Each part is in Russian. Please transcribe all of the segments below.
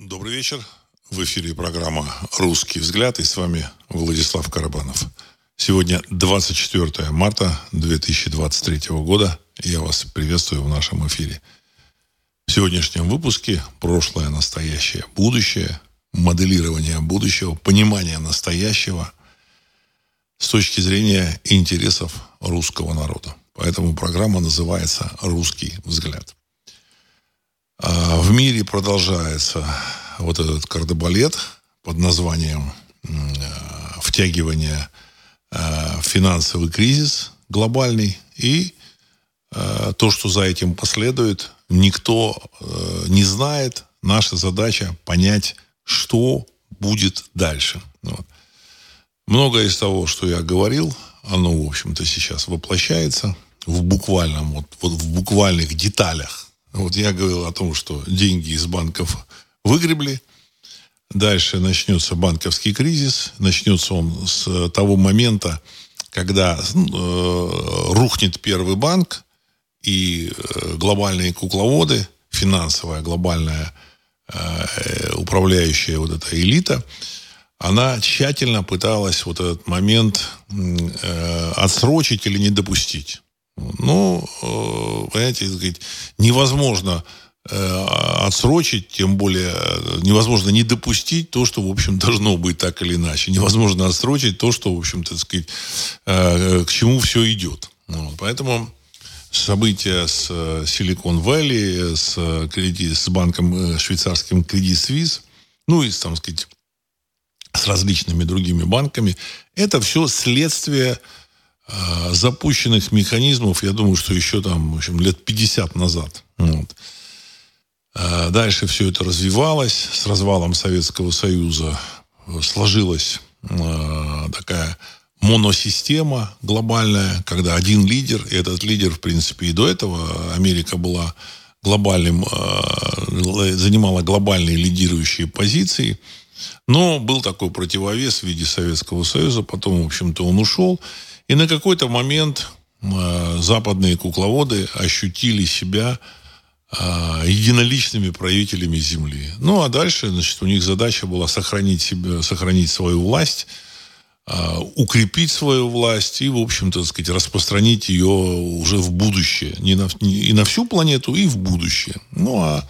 Добрый вечер. В эфире программа «Русский взгляд» и с вами Владислав Карабанов. Сегодня 24 марта 2023 года. Я вас приветствую в нашем эфире. В сегодняшнем выпуске прошлое, настоящее, будущее, моделирование будущего, понимание настоящего с точки зрения интересов русского народа. Поэтому программа называется «Русский взгляд». А в мире продолжается вот этот кардебалет под названием э, втягивание э, в финансовый кризис глобальный и э, то, что за этим последует, никто не знает. Наша задача понять, что будет дальше. Вот. Многое из того, что я говорил, оно, в общем-то, сейчас воплощается в буквальном, вот, вот в буквальных деталях вот я говорил о том, что деньги из банков выгребли. Дальше начнется банковский кризис. Начнется он с того момента, когда э, рухнет первый банк, и э, глобальные кукловоды, финансовая глобальная э, управляющая вот эта элита, она тщательно пыталась вот этот момент э, отсрочить или не допустить. Ну, э, понимаете, сказать, невозможно э, отсрочить, тем более э, невозможно не допустить то, что, в общем, должно быть так или иначе. Невозможно отсрочить то, что, в общем-то, сказать, к чему все идет. Вот. Поэтому события с Silicon Valley, с, кредит, с банком швейцарским Credit Suisse, ну и, там сказать, с различными другими банками, это все следствие запущенных механизмов, я думаю, что еще там, в общем, лет 50 назад. Вот. А дальше все это развивалось. С развалом Советского Союза сложилась а, такая моносистема глобальная, когда один лидер, и этот лидер, в принципе, и до этого Америка была глобальным, занимала глобальные лидирующие позиции. Но был такой противовес в виде Советского Союза, потом, в общем-то, он ушел. И на какой-то момент э, западные кукловоды ощутили себя э, единоличными правителями Земли. Ну, а дальше, значит, у них задача была сохранить, себя, сохранить свою власть, э, укрепить свою власть и, в общем-то, сказать, распространить ее уже в будущее. Не на, не, и на всю планету, и в будущее. Ну, а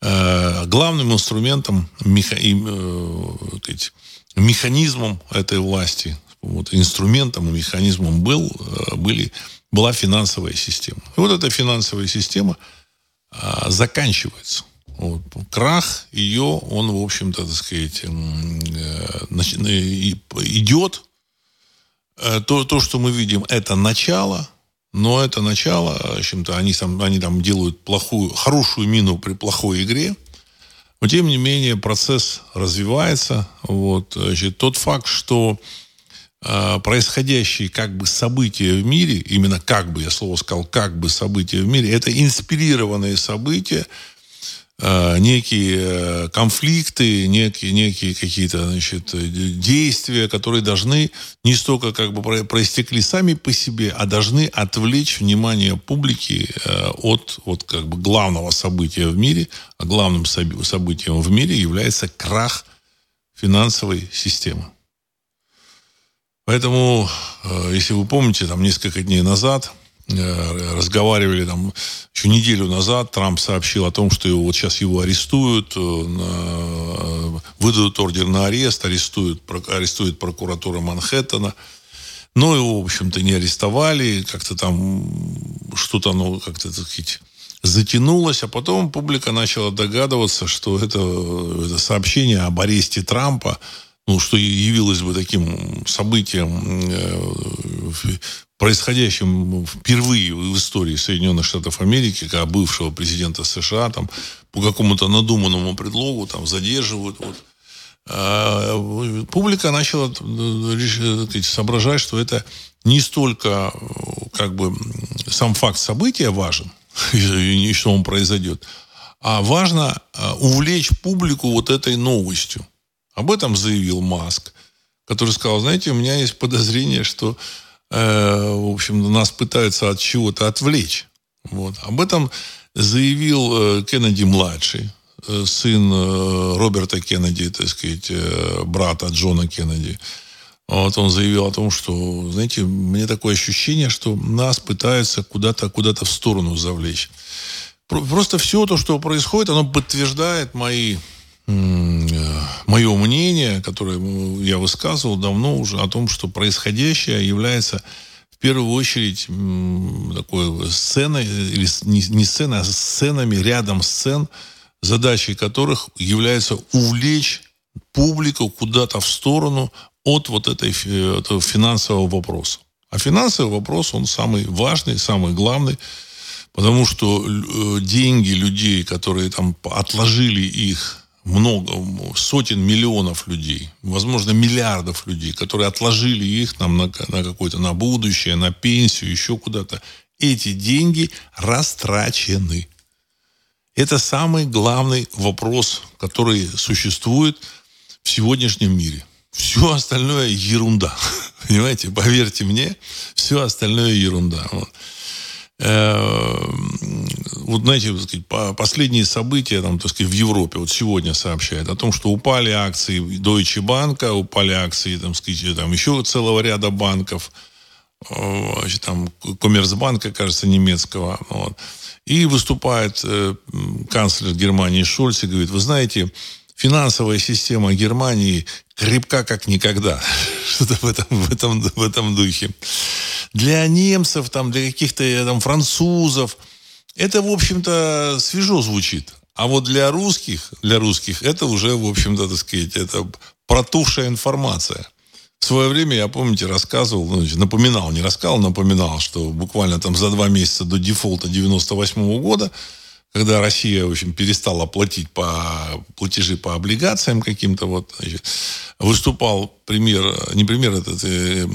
э, главным инструментом, меха, э, сказать, механизмом этой власти вот, инструментом и механизмом был, э, были, была финансовая система. И вот эта финансовая система а, заканчивается. Вот. Крах ее, он, в общем-то, так сказать, э, идет. Э, то, то, что мы видим, это начало, но это начало, в общем-то, они там, они там делают плохую, хорошую мину при плохой игре. Но, тем не менее, процесс развивается. Вот. Значит, тот факт, что происходящие как бы события в мире, именно как бы, я слово сказал, как бы события в мире, это инспирированные события, а, некие э, конфликты, некие, некие какие-то значит, действия, которые должны не столько как бы проистекли сами по себе, а должны отвлечь внимание публики э, от, от как бы главного события в мире. А главным событием в мире является крах финансовой системы. Поэтому, э, если вы помните, там несколько дней назад э, разговаривали там еще неделю назад, Трамп сообщил о том, что его, вот сейчас его арестуют, э, выдадут ордер на арест, арестуют, арестует прокуратура Манхэттена. Но его, в общем-то, не арестовали, как-то там что-то оно как-то, так сказать, затянулось, а потом публика начала догадываться, что это, это сообщение об аресте Трампа ну, что явилось бы таким событием, э, происходящим впервые в истории Соединенных Штатов Америки, когда бывшего президента США там по какому-то надуманному предлогу там задерживают. Вот. А публика начала э, соображать, что это не столько как бы сам факт события важен, и что он произойдет, а важно э, увлечь публику вот этой новостью. Об этом заявил Маск, который сказал, знаете, у меня есть подозрение, что, э, в общем, нас пытаются от чего-то отвлечь. Вот. Об этом заявил э, Кеннеди-младший, э, сын э, Роберта Кеннеди, так сказать, брата Джона Кеннеди, вот он заявил о том, что, знаете, мне такое ощущение, что нас пытаются куда-то куда в сторону завлечь. Просто все то, что происходит, оно подтверждает мои мое мнение, которое я высказывал давно уже, о том, что происходящее является в первую очередь такой сценой, или не сценой, а сценами рядом сцен, задачей которых является увлечь публику куда-то в сторону от вот этой, этого финансового вопроса. А финансовый вопрос, он самый важный, самый главный, потому что э, деньги людей, которые там отложили их много, сотен миллионов людей, возможно, миллиардов людей, которые отложили их там на, на какое-то, на будущее, на пенсию, еще куда-то. Эти деньги растрачены. Это самый главный вопрос, который существует в сегодняшнем мире. Все остальное ерунда. Понимаете, поверьте мне, все остальное ерунда. Вот. Эм, вот знаете, последние события там, так сказать, в Европе вот сегодня сообщают о том, что упали акции Deutsche Bank, упали акции там, сказать, там еще целого ряда банков, значит, там Коммерцбанка, кажется, немецкого. Вот. И выступает э, канцлер Германии Шольц и говорит, вы знаете, финансовая система Германии крепка как никогда. Что-то в этом, в, этом, в этом духе для немцев, там, для каких-то там, французов, это, в общем-то, свежо звучит. А вот для русских, для русских это уже, в общем-то, так сказать, это протухшая информация. В свое время, я, помните, рассказывал, ну, напоминал, не рассказывал, напоминал, что буквально там за два месяца до дефолта 98 -го года когда Россия, в общем, перестала платить по платежи по облигациям каким-то, вот, значит, выступал премьер, не премьер, этот э, э,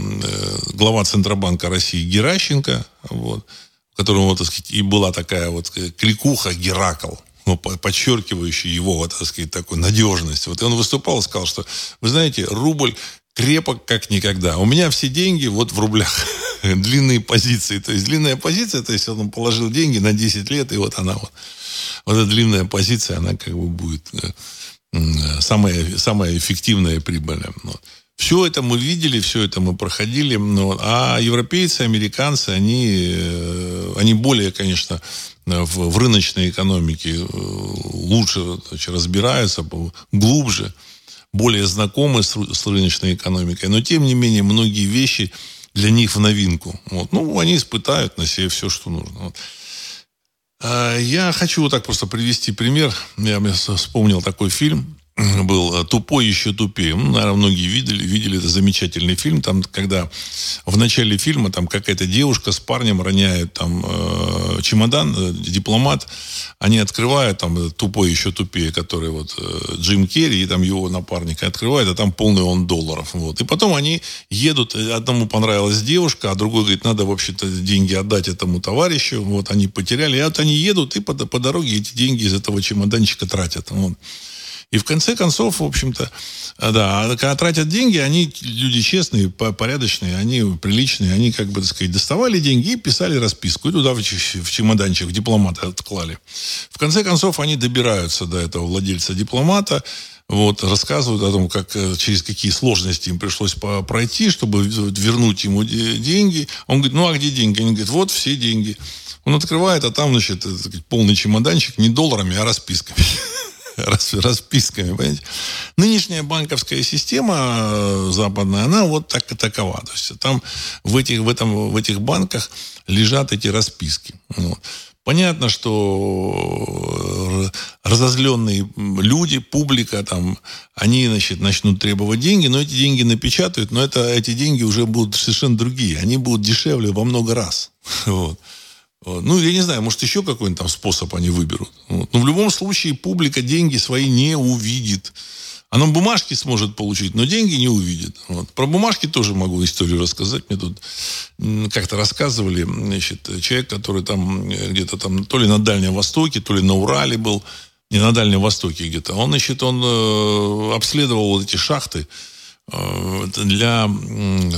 глава Центробанка России Геращенко, вот, в котором, вот, так сказать, и была такая вот кликуха Геракл, ну, подчеркивающая его, так сказать, такую надежность. Вот и он выступал и сказал, что, вы знаете, рубль крепок как никогда. У меня все деньги вот в рублях. Длинные позиции. То есть длинная позиция, то есть он положил деньги на 10 лет, и вот она вот. Вот эта длинная позиция, она как бы будет э, самая, самая эффективная и прибыльная. Вот. Все это мы видели, все это мы проходили. Но, а европейцы, американцы, они, э, они более, конечно, в, в рыночной экономике э, лучше значит, разбираются, глубже более знакомы с, с рыночной экономикой, но тем не менее многие вещи для них в новинку. Вот. Ну, они испытают на себе все, что нужно. Вот. А, я хочу вот так просто привести пример. Я вспомнил такой фильм был э, «Тупой еще тупее». Ну, наверное, многие видели, видели это замечательный фильм. Там, когда в начале фильма там какая-то девушка с парнем роняют там э, чемодан, э, дипломат. Они открывают, там, «Тупой еще тупее», который вот э, Джим Керри и там его напарник открывает, а там полный он долларов. Вот. И потом они едут, э, одному понравилась девушка, а другой говорит, надо вообще-то деньги отдать этому товарищу. Вот они потеряли. И вот они едут, и по, по дороге эти деньги из этого чемоданчика тратят. Вот. И в конце концов, в общем-то, э, да, а когда тратят деньги, они люди честные, порядочные, они приличные, они, как бы, так сказать, доставали деньги и писали расписку. И туда в чемоданчик дипломата отклали. В конце концов, они добираются до этого владельца дипломата, вот, рассказывают о том, как, э, через какие сложности им пришлось пройти, чтобы вернуть ему деньги. Он говорит, ну а где деньги? Они говорят, вот все деньги. Он открывает, а там, значит, полный чемоданчик не долларами, а расписками. расписками, понимаете? Нынешняя банковская система э, западная, она вот так и такова. То есть там в этих, в этом, в этих банках лежат эти расписки. Вот. Понятно, что разозленные люди, публика, там, они значит, начнут требовать деньги, но эти деньги напечатают, но это, эти деньги уже будут совершенно другие. Они будут дешевле во много раз. Вот. Ну, я не знаю, может, еще какой-нибудь там способ они выберут. Вот. Но в любом случае публика деньги свои не увидит. Она бумажки сможет получить, но деньги не увидит. Вот. Про бумажки тоже могу историю рассказать. Мне тут как-то рассказывали, значит, человек, который там где-то там то ли на Дальнем Востоке, то ли на Урале был, не на Дальнем Востоке где-то. Он, значит, он э, обследовал вот эти шахты, Э, для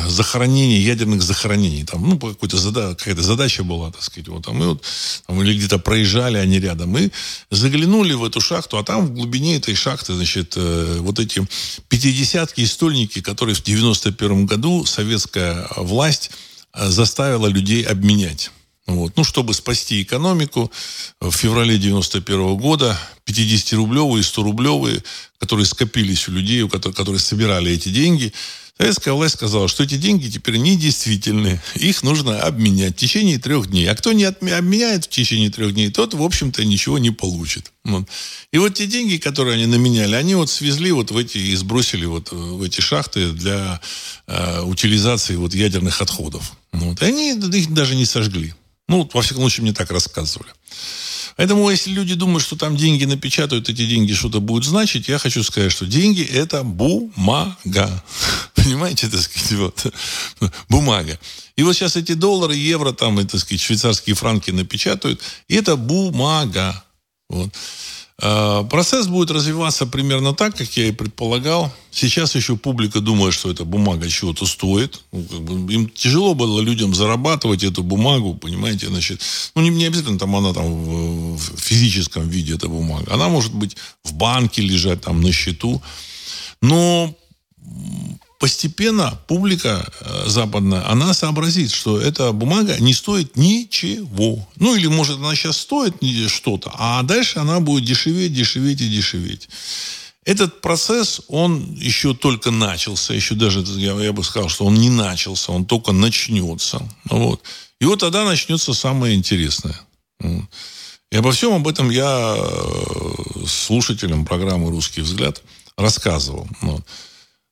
захоронения, ядерных захоронений. Там, ну, какой-то зада, какая-то задача была, так сказать. Вот, а мы вот, там, или где-то проезжали они рядом. Мы заглянули в эту шахту, а там в глубине этой шахты, значит, э, вот эти пятидесятки и стольники, которые в 91 году советская власть э, заставила людей обменять. Вот. Ну, чтобы спасти экономику, в феврале 91 года 50-рублевые и 100-рублевые, которые скопились у людей, у которых, которые собирали эти деньги, советская власть сказала, что эти деньги теперь недействительны, их нужно обменять в течение трех дней. А кто не обменяет в течение трех дней, тот, в общем-то, ничего не получит. Вот. И вот те деньги, которые они наменяли, они вот свезли вот в эти и сбросили вот в эти шахты для э, утилизации вот ядерных отходов. Вот. И они их даже не сожгли. Ну, во всяком случае, мне так рассказывали. Поэтому, если люди думают, что там деньги напечатают, эти деньги что-то будут значить, я хочу сказать, что деньги – это бумага. Понимаете, так сказать, вот. Бумага. И вот сейчас эти доллары, евро, там, и, так сказать, швейцарские франки напечатают, и это бумага. Вот. А, процесс будет развиваться примерно так, как я и предполагал. Сейчас еще публика думает, что эта бумага чего-то стоит. Ну, как бы, им тяжело было людям зарабатывать эту бумагу, понимаете, значит. Ну, не, не обязательно там она там в физическом виде, эта бумага. Она может быть в банке лежать, там, на счету. Но постепенно публика э, западная, она сообразит, что эта бумага не стоит ничего. Ну, или, может, она сейчас стоит что-то, а дальше она будет дешеветь, дешеветь и дешеветь. Этот процесс, он еще только начался, еще даже, я, я бы сказал, что он не начался, он только начнется. Вот. И вот тогда начнется самое интересное. И обо всем об этом я э, слушателям программы «Русский взгляд» рассказывал. Вот.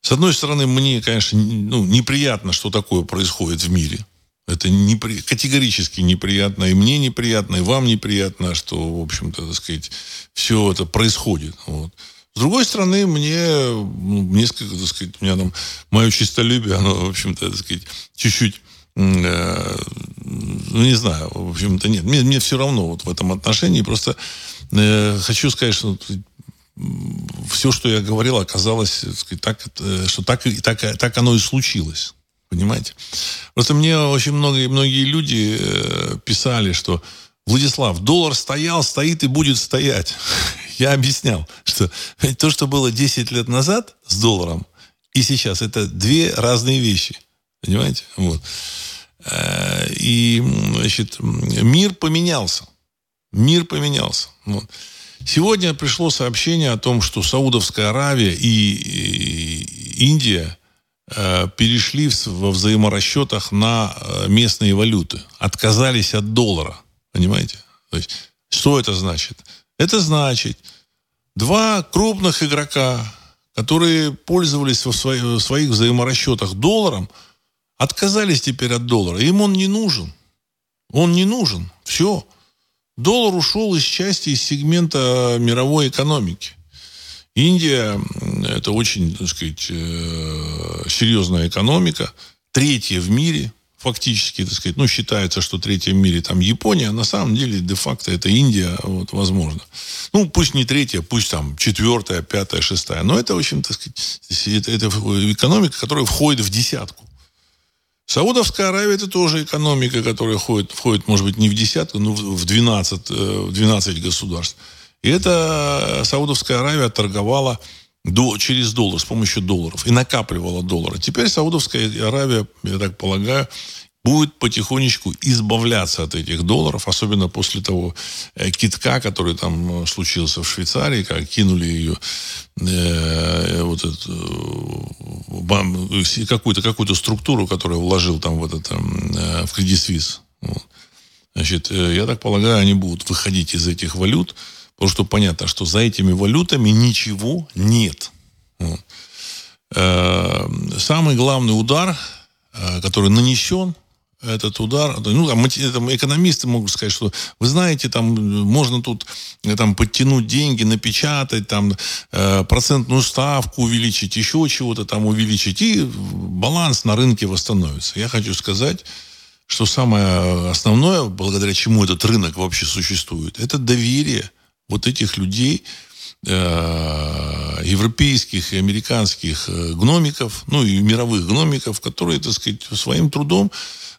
С одной стороны, мне, конечно, ну, неприятно, что такое происходит в мире. Это непри... категорически неприятно. И мне неприятно, и вам неприятно, что, в общем-то, так сказать, все это происходит. Вот. С другой стороны, мне ну, несколько, так сказать, у меня там мое чистолюбие, оно, в общем-то, так сказать, чуть-чуть э, ну, не знаю, в общем-то, нет. Мне, мне все равно вот в этом отношении. Просто э, хочу сказать, что все, что я говорил, оказалось, сказать, так, э, что так, так, так оно и случилось. Понимаете? Просто мне очень многие, многие люди э, писали, что Владислав, доллар стоял, стоит и будет стоять. Я объяснял, что то, что было 10 лет назад с долларом, и сейчас, это две разные вещи. Понимаете? Вот. Э, и, значит, мир поменялся. Мир поменялся. Вот. Сегодня пришло сообщение о том, что Саудовская Аравия и Индия э, перешли во взаиморасчетах на э, местные валюты, отказались от доллара. Понимаете? То есть, что это значит? Это значит, два крупных игрока, которые пользовались в своих взаиморасчетах долларом, отказались теперь от доллара. Им он не нужен. Он не нужен. Все. Доллар ушел из части, из сегмента мировой экономики. Индия – это очень, так сказать, э, серьезная экономика, третья в мире, фактически, так сказать, ну, считается, что третья в мире там Япония, а на самом деле, де-факто, это Индия, вот, возможно. Ну, пусть не третья, пусть там четвертая, пятая, шестая, но это, в общем, так сказать, это, это экономика, которая входит в десятку. Саудовская Аравия это тоже экономика, которая входит, входит может быть, не в десятку, но в 12, в 12 э, государств. И эта Саудовская Аравия торговала до, через доллар, с помощью долларов, и накапливала доллары. Теперь Саудовская Аравия, я так полагаю, будет потихонечку избавляться от этих долларов, особенно после того э, китка, который там э, случился в Швейцарии, как кинули ее э, вот э, какую-то какую-то структуру, которую вложил там в этот э, в Credit Suisse. Вот. Значит, я так полагаю, они будут выходить из этих валют, потому что понятно, что за этими валютами ничего нет. Вот. Э, самый главный удар, который нанесен этот удар. Ну, там, там экономисты могут сказать, что вы знаете, там можно тут там, подтянуть деньги, напечатать, там, э, процентную ставку увеличить, еще чего-то там увеличить, и баланс на рынке восстановится. Я хочу сказать, что самое основное, благодаря чему этот рынок вообще существует, это доверие вот этих людей э, европейских и американских э, гномиков, ну и мировых гномиков, которые, так сказать, своим трудом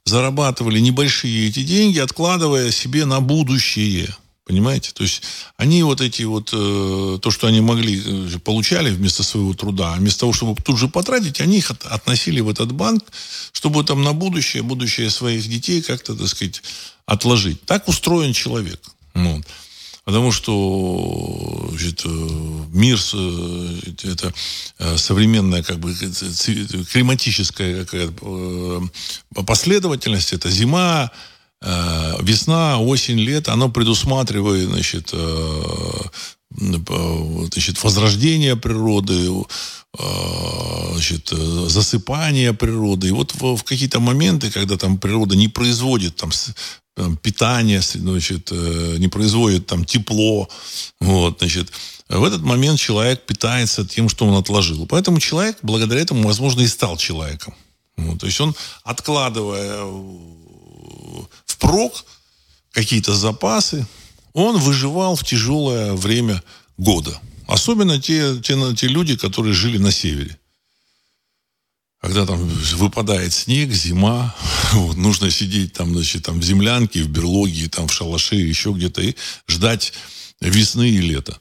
зарабатывали небольшие эти деньги, откладывая себе на будущее. Понимаете? То есть они вот эти вот, э, то, что они могли, э, получали вместо своего труда, а вместо того, чтобы тут же потратить, они их от, относили в этот банк, чтобы там на будущее, будущее своих детей как-то, так сказать, отложить. Так устроен человек. Ну, потому что значит, э, мир, э, это э, современная как бы климатическая последовательность, это зима, весна, осень, лето, оно предусматривает, значит, значит, возрождение природы, значит, засыпание природы. И вот в, в какие-то моменты, когда там природа не производит там там, питание, значит, э, не производит там тепло, вот, значит, в этот момент человек питается тем, что он отложил. Поэтому человек, благодаря этому, возможно, и стал человеком. Вот, то есть он, откладывая впрок какие-то запасы, он выживал в тяжелое время года. Особенно те, те, те люди, которые жили на севере когда там выпадает снег, зима, вот, нужно сидеть там, значит, там в землянке, в берлоге, там в шалаше, еще где-то, и ждать весны и лета.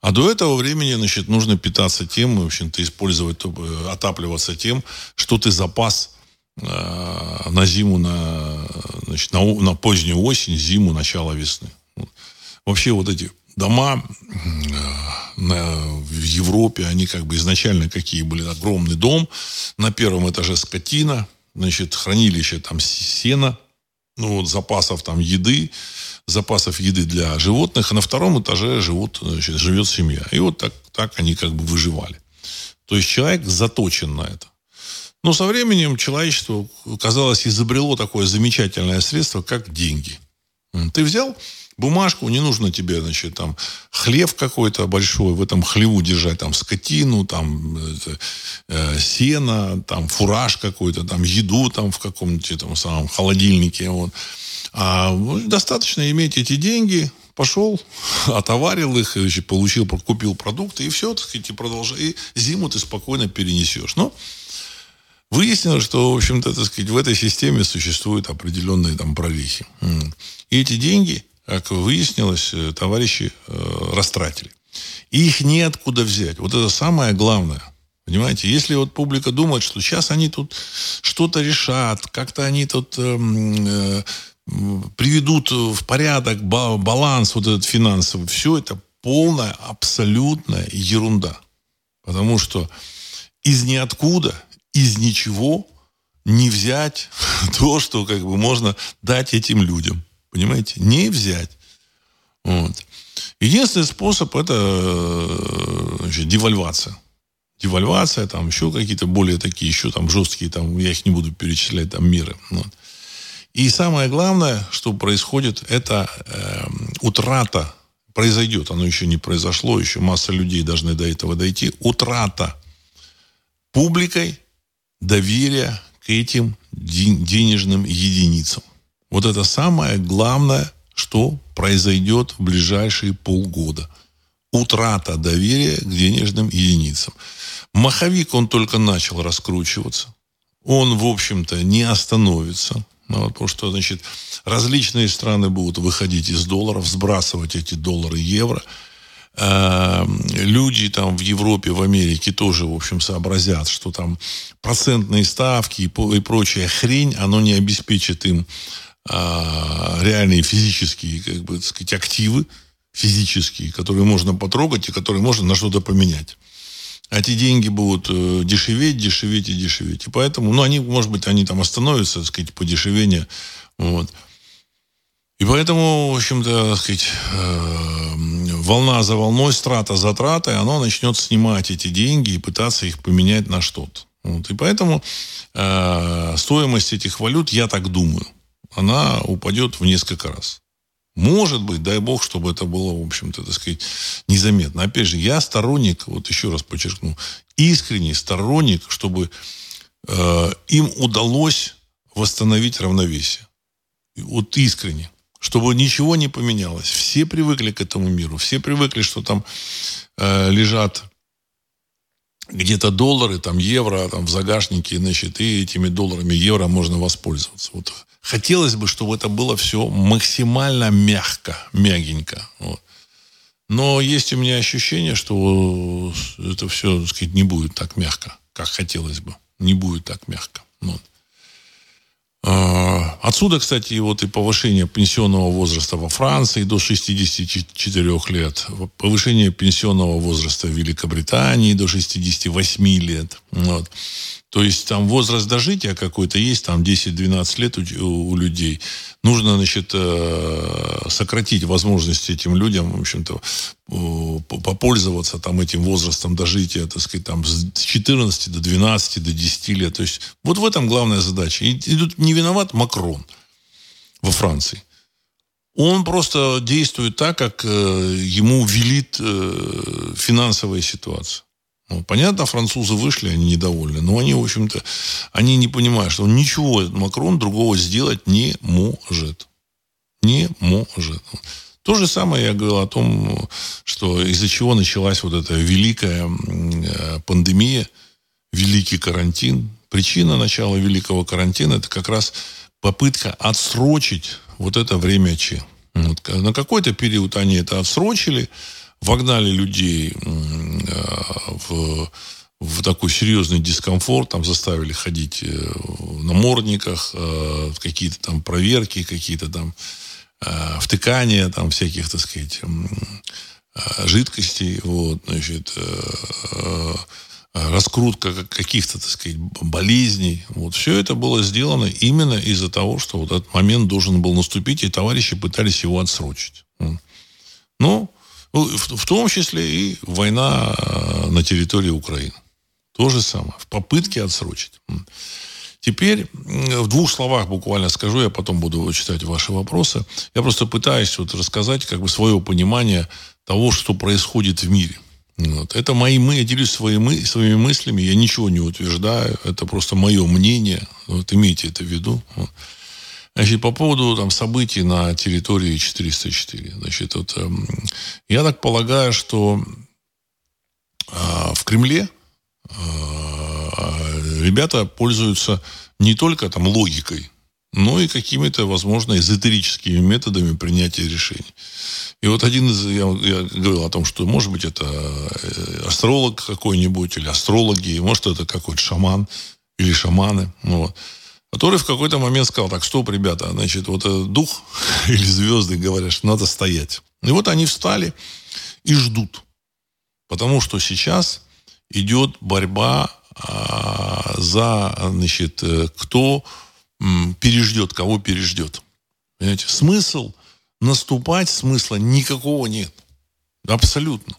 А до этого времени, значит, нужно питаться тем, в общем-то, использовать, отапливаться тем, что ты запас э, на зиму, на, значит, на, на позднюю осень, зиму, начало весны. Вообще вот эти дома в Европе, они как бы изначально какие были? Огромный дом, на первом этаже скотина, значит, хранилище там сена, ну вот запасов там еды, запасов еды для животных, а на втором этаже живут, значит, живет семья. И вот так, так они как бы выживали. То есть человек заточен на это. Но со временем человечество, казалось, изобрело такое замечательное средство, как деньги. Ты взял бумажку, не нужно тебе, значит, там, хлев какой-то большой, в этом хлеву держать, там, скотину, там, э, сено, там, фураж какой-то, там, еду, там, в каком-нибудь этом самом холодильнике, вот. А ну, достаточно иметь эти деньги, пошел, отоварил их, получил, купил продукты, и все, так сказать, и продолжай. И зиму ты спокойно перенесешь. Но выяснилось, что, в общем-то, так сказать, в этой системе существуют определенные там прорехи. И эти деньги как выяснилось, э, товарищи э, растратили. И их неоткуда взять. Вот это самое главное. Понимаете, если вот публика думает, что сейчас они тут что-то решат, как-то они тут эм, э, приведут в порядок баланс вот этот финансовый, все это полная, абсолютная ерунда. Потому что из ниоткуда, из ничего не взять то, что как бы можно дать этим людям. Понимаете? Не взять. Вот. Единственный способ это э, значит, девальвация. Девальвация, там еще какие-то более такие, еще там жесткие, там, я их не буду перечислять, там меры. Вот. И самое главное, что происходит, это э, утрата произойдет, оно еще не произошло, еще масса людей должны до этого дойти, утрата публикой доверия к этим денежным единицам. Вот это самое главное, что произойдет в ближайшие полгода. Утрата доверия к денежным единицам. Маховик, он только начал раскручиваться. Он, в общем-то, не остановится. Ну, потому что, значит, различные страны будут выходить из долларов, сбрасывать эти доллары, евро. Эм, люди там в Европе, в Америке тоже, в общем, сообразят, что там процентные ставки и прочая хрень, оно не обеспечит им реальные физические, как бы, сказать, активы физические, которые можно потрогать и которые можно на что-то поменять. А эти деньги будут э, дешеветь, дешеветь и дешеветь. И поэтому, ну, они, может быть, они там остановятся, так сказать, подешевение. Вот. И поэтому, в общем-то, так сказать, э, волна за волной, страта за тратой, оно начнет снимать эти деньги и пытаться их поменять на что-то. Вот. И поэтому э, стоимость этих валют, я так думаю, она упадет в несколько раз. Может быть, дай бог, чтобы это было, в общем-то, так сказать, незаметно. Опять же, я сторонник, вот еще раз подчеркну, искренний сторонник, чтобы э, им удалось восстановить равновесие. Вот искренне. чтобы ничего не поменялось. Все привыкли к этому миру, все привыкли, что там э, лежат где-то доллары, там евро, там в загашнике, значит, и этими долларами, евро можно воспользоваться. Вот хотелось бы, чтобы это было все максимально мягко, мягенько. Вот. Но есть у меня ощущение, что это все, так сказать, не будет так мягко, как хотелось бы. Не будет так мягко. Вот. А, отсюда, кстати, вот и повышение пенсионного возраста во Франции до 64 лет, повышение пенсионного возраста в Великобритании до 68 лет. Вот. То есть там возраст дожития какой-то есть, там 10-12 лет у, у людей. Нужно, значит, э, сократить возможности этим людям, в общем-то, попользоваться там этим возрастом дожития, так сказать, там с 14 до 12, до 10 лет. То есть вот в этом главная задача. И, и тут не виноват Макрон во Франции. Он просто действует так, как э, ему велит э, финансовая ситуация. Ну, понятно, французы вышли, они недовольны, но они, в общем-то, они не понимают, что ничего Макрон другого сделать не может. Не может. То же самое я говорил о том, что из-за чего началась вот эта великая э, пандемия, великий карантин. Причина начала великого карантина – это как раз попытка отсрочить вот это время Ч. Вот. На какой-то период они это отсрочили – вогнали людей э, в, в такой серьезный дискомфорт, там заставили ходить э, на мордниках, э, какие-то там проверки, какие-то там втыкания там всяких, так сказать, жидкостей, вот, значит, раскрутка каких-то, так сказать, болезней. Вот. Все это было сделано именно из-за того, что вот этот момент должен был наступить, и товарищи пытались его отсрочить. Ну, ну, в, в том числе и война э, на территории Украины. То же самое. В попытке отсрочить. Теперь в двух словах буквально скажу, я потом буду читать ваши вопросы. Я просто пытаюсь вот рассказать как бы свое понимание того, что происходит в мире. Вот. Это мои мы, я делюсь своими, своими мыслями, я ничего не утверждаю, это просто мое мнение. Вот имейте это в виду. Вот. Значит, по поводу там, событий на территории 404. Значит, вот, э, я так полагаю, что э, в Кремле э, ребята пользуются не только там логикой, но и какими-то, возможно, эзотерическими методами принятия решений. И вот один из, я, я говорил о том, что, может быть, это э, астролог какой-нибудь, или астрологи, может, это какой-то шаман, или шаманы. Ну, вот который в какой-то момент сказал, так, стоп, ребята, значит, вот дух или звезды говорят, что надо стоять. И вот они встали и ждут. Потому что сейчас идет борьба а, за, значит, э, кто переждет, кого переждет. Понимаете? Смысл наступать, смысла никакого нет. Абсолютно.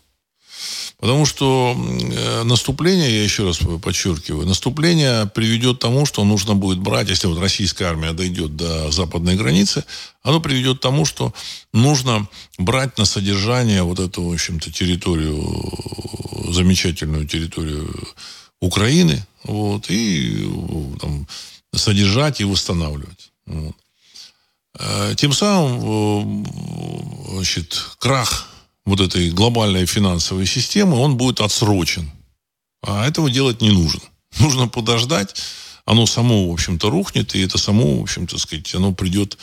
Потому что э, наступление, я еще раз подчеркиваю, наступление приведет к тому, что нужно будет брать, если вот российская армия дойдет до западной границы, оно приведет к тому, что нужно брать на содержание вот эту, в общем-то, территорию, замечательную территорию Украины, вот, и там, содержать и восстанавливать. Вот. Э, тем самым, э, значит, крах вот этой глобальной финансовой системы, он будет отсрочен. А этого делать не нужно. Нужно подождать, оно само, в общем-то, рухнет, и это само, в общем-то, сказать, оно придет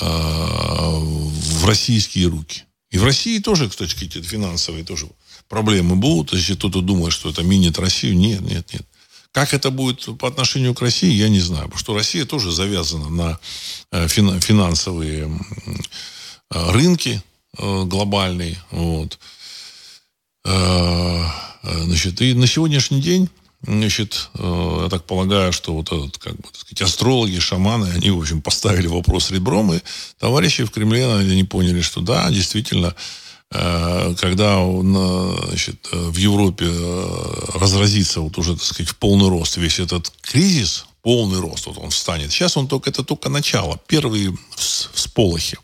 э, в российские руки. И в России тоже, кстати, какие-то финансовые тоже проблемы будут. Если кто-то думает, что это минит Россию, нет, нет, нет. Как это будет по отношению к России, я не знаю. Потому что Россия тоже завязана на э, финансовые э, рынки, глобальный. Вот. Э, значит, и на сегодняшний день, значит, э, я так полагаю, что вот этот, как бы, так сказать, астрологи, шаманы, они, в общем, поставили вопрос ребром, и товарищи в Кремле, они поняли, что да, действительно, когда значит, в Европе разразится вот уже, так сказать, в полный рост весь этот кризис, полный рост, вот он встанет. Сейчас он только, это только начало, первые всполохи.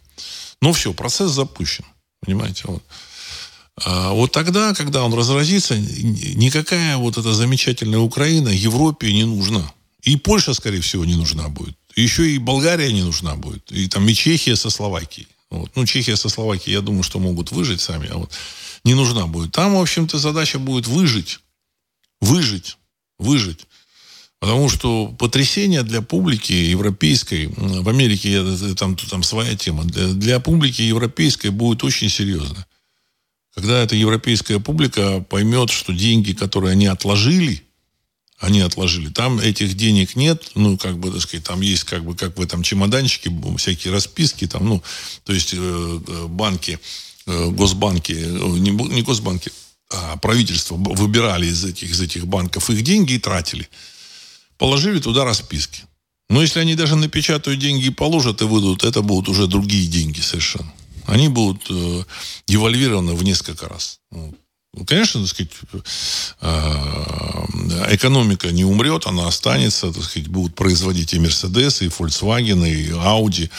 Ну все, процесс запущен. Понимаете? Вот. А вот тогда, когда он разразится, никакая вот эта замечательная Украина Европе не нужна. И Польша, скорее всего, не нужна будет. Еще и Болгария не нужна будет. И там и Чехия со Словакией. Вот. Ну, Чехия со Словакией, я думаю, что могут выжить сами, а вот не нужна будет. Там, в общем-то, задача будет выжить. Выжить. Выжить. Потому что потрясение для публики европейской, в Америке там, там своя тема, для, для публики европейской будет очень серьезно. Когда эта европейская публика поймет, что деньги, которые они отложили, они отложили. Там этих денег нет, ну, как бы, так сказать, там есть, как бы, как в этом чемоданчике, всякие расписки, там, ну, то есть э, э банки, э, госбанки, э, не, не госбанки, а правительство выбирали из этих, из этих банков их деньги и тратили положили туда расписки. Но если они даже напечатают деньги и положат и выдадут, это будут уже другие деньги совершенно. Они будут э, девальвированы в несколько раз. Ну, конечно, так сказать, э, экономика не умрет, она останется, так сказать, будут производить и Мерседес, и Volkswagen, и Audi.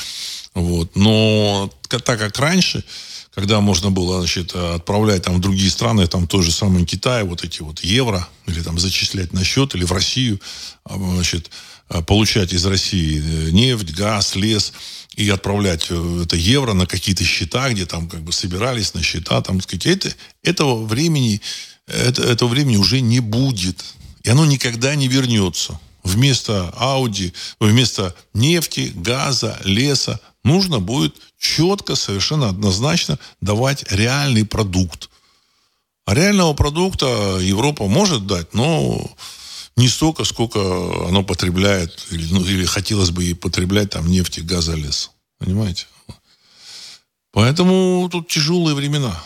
Вот. Но так как раньше, когда можно было значит, отправлять там, в другие страны, там тот же самый Китай, вот эти вот евро, или там зачислять на счет, или в Россию, а, значит, а, получать из России э, нефть, газ, лес, и отправлять э, это евро на какие-то счета, где там как бы собирались на счета, там, сказать, это, этого времени, это, этого времени уже не будет. И оно никогда не вернется. Вместо Ауди, вместо нефти, газа, леса нужно будет четко, совершенно однозначно давать реальный продукт. А реального продукта Европа может дать, но не столько, сколько оно потребляет, или, ну, или хотелось бы ей потреблять там нефти, газа, лес. Понимаете? Поэтому тут тяжелые времена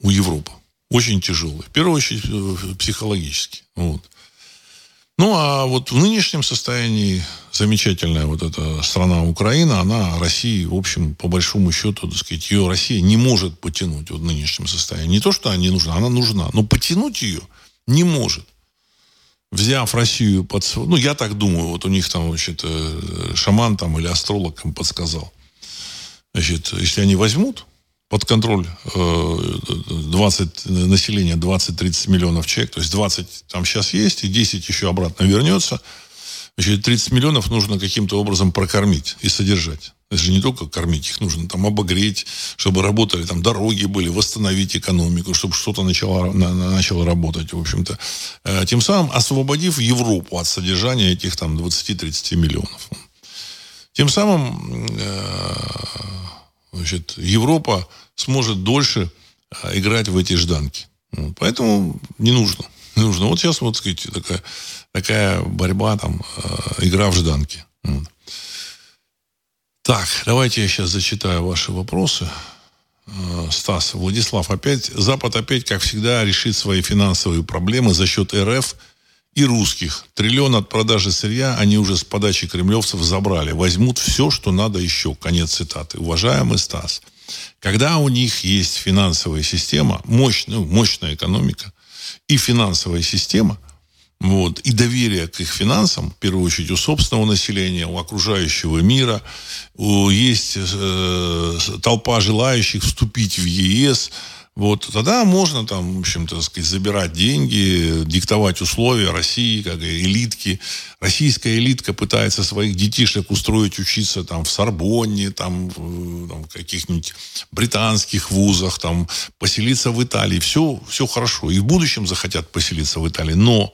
у Европы. Очень тяжелые. В первую очередь э, психологически. Вот. Ну, а вот в нынешнем состоянии замечательная вот эта страна Украина, она России, в общем, по большому счету, так сказать, ее Россия не может потянуть вот в нынешнем состоянии. Не то, что она не нужна, она нужна, но потянуть ее не может. Взяв Россию под... Ну, я так думаю, вот у них там, значит, э, шаман там или астролог им подсказал. Значит, если они возьмут под контроль 20 э, населения, 20-30 миллионов человек, то есть 20 там сейчас есть, и 10 еще обратно вернется, значит, 30 миллионов нужно каким-то образом прокормить и содержать. Это же не только кормить, их нужно там обогреть, чтобы работали, там дороги были, восстановить экономику, чтобы что-то начало, на, начало работать, в общем-то. Э, тем самым освободив Европу от содержания этих там 20-30 миллионов. Тем самым э, значит, Европа сможет дольше а, играть в эти жданки. Поэтому не нужно. Не нужно. Вот сейчас, вот, сказать, такая, такая борьба, там, а, игра в жданки. Так, давайте я сейчас зачитаю ваши вопросы. А, Стас, Владислав, опять, Запад опять, как всегда, решит свои финансовые проблемы за счет РФ и русских. Триллион от продажи сырья они уже с подачи кремлевцев забрали. Возьмут все, что надо еще. Конец цитаты. Уважаемый Стас, когда у них есть финансовая система, мощная, ну, мощная экономика и финансовая система, вот, и доверие к их финансам, в первую очередь у собственного населения, у окружающего мира, у, есть э, толпа желающих вступить в ЕС, вот, тогда можно там, в общем-то, сказать, забирать деньги, диктовать условия России, как элитки. Российская элитка пытается своих детишек устроить учиться там в Сорбонне, там, в, каких-нибудь британских вузах, там, поселиться в Италии. Все, все хорошо. И в будущем захотят поселиться в Италии. Но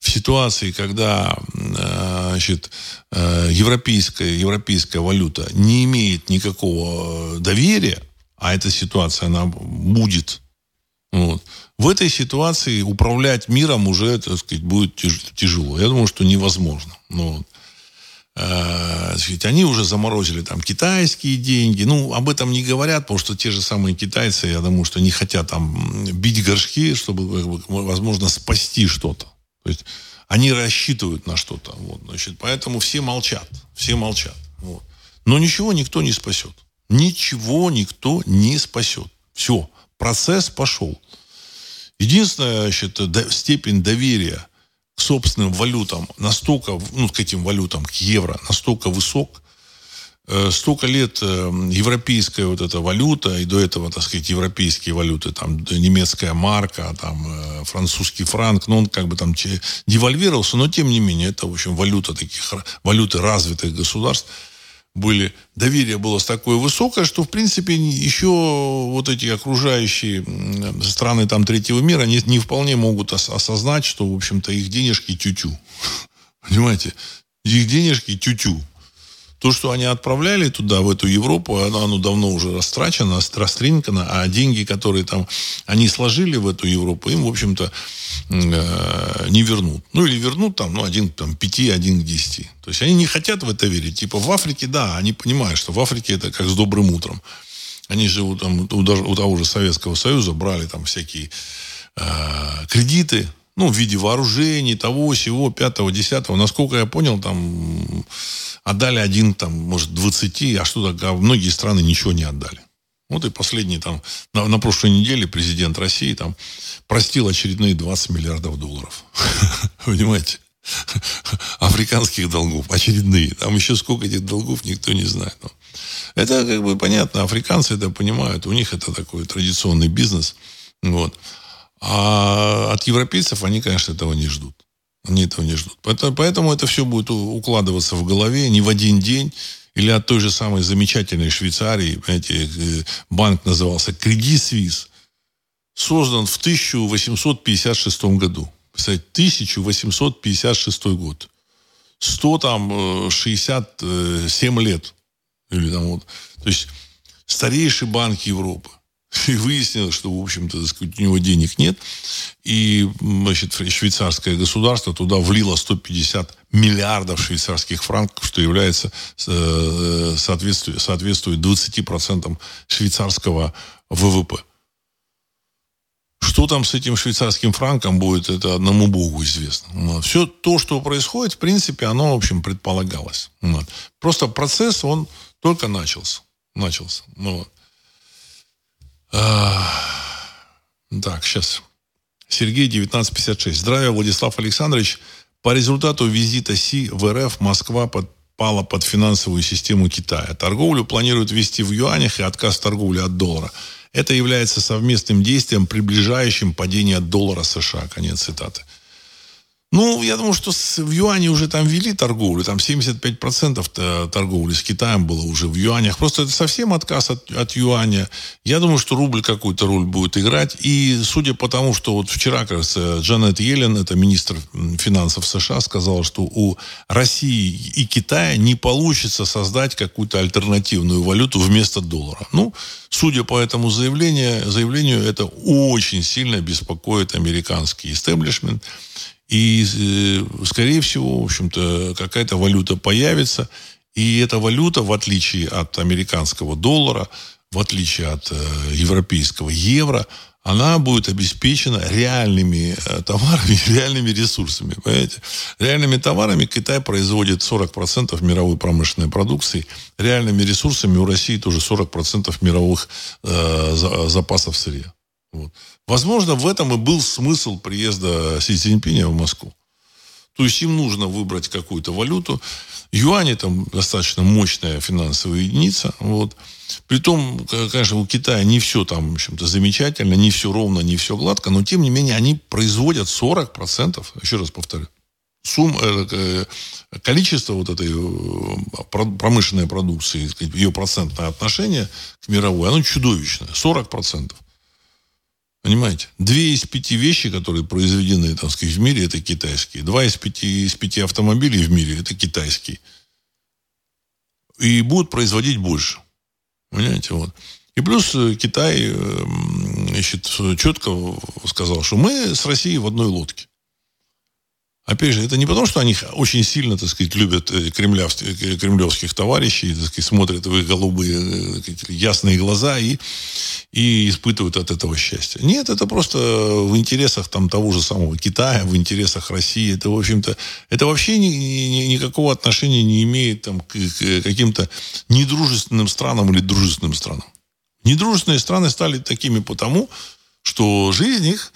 в ситуации, когда э, значит, э, европейская, европейская валюта не имеет никакого доверия, а эта ситуация, она будет. Вот. В этой ситуации управлять миром уже, так сказать, будет тяжело. Я думаю, что невозможно. Ну, вот. Э, они уже заморозили там китайские деньги. Ну, об этом не говорят, потому что те же самые китайцы, я думаю, что не хотят там бить горшки, чтобы, возможно, спасти что-то. То есть они рассчитывают на что-то. Вот, значит, поэтому все молчат. Все молчат. Вот. Но ничего никто не спасет ничего никто не спасет. Все, процесс пошел. Единственная значит, степень доверия к собственным валютам настолько, ну, к этим валютам, к евро, настолько высок, э, столько лет э, европейская вот эта валюта, и до этого, так сказать, европейские валюты, там, немецкая марка, там, э, французский франк, ну, он как бы там девальвировался, но, тем не менее, это, в общем, валюта таких, валюты развитых государств, были, доверие было такое высокое, что, в принципе, еще вот эти окружающие страны там третьего мира не, не вполне могут осознать, что, в общем-то, их денежки тю-тю. Понимаете? Их денежки тю-тю. То, что они отправляли туда, в эту Европу, оно, оно давно уже растрачено, растринкано, а деньги, которые там они сложили в эту Европу, им, в общем-то, э, не вернут. Ну, или вернут там, ну, один там, пяти, один к десяти. То есть они не хотят в это верить. Типа в Африке, да, они понимают, что в Африке это как с добрым утром. Они же у, там, у, у того же Советского Союза брали там всякие э, кредиты, ну, в виде вооружений, того, всего, пятого, десятого. Насколько я понял, там отдали один, там, может, 20, а что так, а многие страны ничего не отдали. Вот и последний там, на, на прошлой неделе президент России там простил очередные 20 миллиардов долларов. Понимаете? Африканских долгов, очередные. Там еще сколько этих долгов, никто не знает. Но это как бы понятно, африканцы это понимают, у них это такой традиционный бизнес. Вот. А от европейцев они, конечно, этого не ждут. Они этого не ждут. Поэтому это все будет укладываться в голове не в один день. Или от той же самой замечательной Швейцарии, понимаете, э, банк назывался Credit Suisse, создан в 1856 году. Представляете, 1856 год. 100 там 67 э, лет. Или там вот. То есть старейший банк Европы. И выяснилось, что, в общем-то, у него денег нет. И, значит, швейцарское государство туда влило 150 миллиардов швейцарских франков, что является, э, соответствует, соответствует 20% швейцарского ВВП. Что там с этим швейцарским франком будет, это одному богу известно. Все то, что происходит, в принципе, оно, в общем, предполагалось. Просто процесс, он только начался. Начался. Вот. Так, сейчас. Сергей, 1956. Здравия, Владислав Александрович. По результату визита Си в РФ Москва подпала под финансовую систему Китая. Торговлю планируют вести в юанях и отказ торговли от доллара. Это является совместным действием, приближающим падение доллара США. Конец цитаты. Ну, я думаю, что в юане уже там вели торговлю. Там 75% торговли с Китаем было уже в юанях. Просто это совсем отказ от, от юаня. Я думаю, что рубль какую-то роль будет играть. И судя по тому, что вот вчера, кажется, Джанет Йеллен, это министр финансов США, сказала, что у России и Китая не получится создать какую-то альтернативную валюту вместо доллара. Ну, судя по этому заявлению, заявлению это очень сильно беспокоит американский истеблишмент. И, э, скорее всего, в общем-то, какая-то валюта появится. И эта валюта, в отличие от американского доллара, в отличие от э, европейского евро, она будет обеспечена реальными э, товарами, реальными ресурсами. Понимаете? Реальными товарами Китай производит 40% мировой промышленной продукции. Реальными ресурсами у России тоже 40% мировых э, запасов сырья. Вот. Возможно, в этом и был смысл приезда Си Цзиньпиня в Москву. То есть им нужно выбрать какую-то валюту. Юань там достаточно мощная финансовая единица. Вот. Притом, конечно, у Китая не все там, в общем-то, замечательно, не все ровно, не все гладко, но, тем не менее, они производят 40%, еще раз повторю, сумм, э, э, количество вот этой э, промышленной продукции, ее процентное отношение к мировой, оно чудовищное, 40%. Понимаете? Две из пяти вещей, которые произведены, так сказать, в мире, это китайские. Два из пяти, из пяти автомобилей в мире, это китайские. И будут производить больше. Понимаете? Вот. И плюс э, Китай эм, значит, четко сказал, что мы с Россией в одной лодке. Опять же, это не потому, что они очень сильно, так сказать, любят э, э, кремлевских товарищей, так сказать, смотрят в их голубые, сказать, ясные глаза и, и испытывают от этого счастье. Нет, это просто в интересах там того же самого Китая, в интересах России. Это, в общем-то, это вообще ни, ни, никакого отношения не имеет там, к, к каким-то недружественным странам или дружественным странам. Недружественные страны стали такими потому, что жизнь их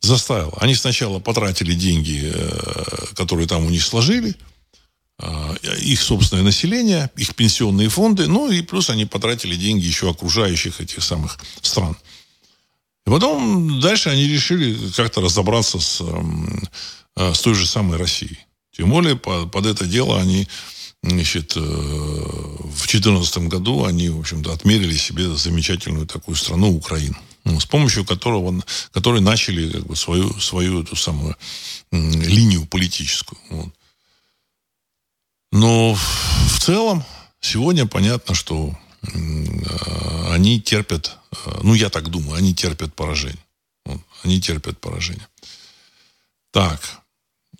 заставила. Они сначала потратили деньги, э, которые там у них сложили, э, их собственное население, их пенсионные фонды, ну и плюс они потратили деньги еще окружающих этих самых стран. И потом дальше они решили как-то разобраться с, э, с той же самой Россией. Тем более под, под это дело они Значит, э, в 2014 году они, в общем-то, отмерили себе замечательную такую страну Украину, ну, с помощью которого, которые начали как бы, свою, свою эту самую линию политическую. Вот. Но в целом сегодня понятно, что э, они терпят, э, ну, я так думаю, они терпят поражение. Вот, они терпят поражение. Так,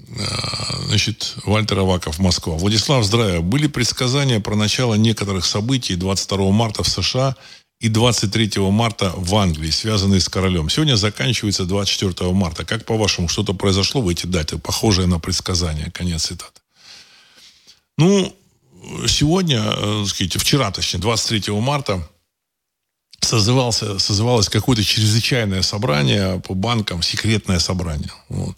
Э, значит, Вальтер Аваков, Москва. Владислав, здравия. Были предсказания про начало некоторых событий 22 марта в США и 23 марта в Англии, связанные с королем. Сегодня заканчивается 24 марта. Как по-вашему, что-то произошло в эти даты, похожее на предсказание? Конец цитаты. Ну, сегодня, э, сказать, вчера, точнее, 23 марта, созывался, созывалось какое-то чрезвычайное собрание по банкам, секретное собрание. Вот.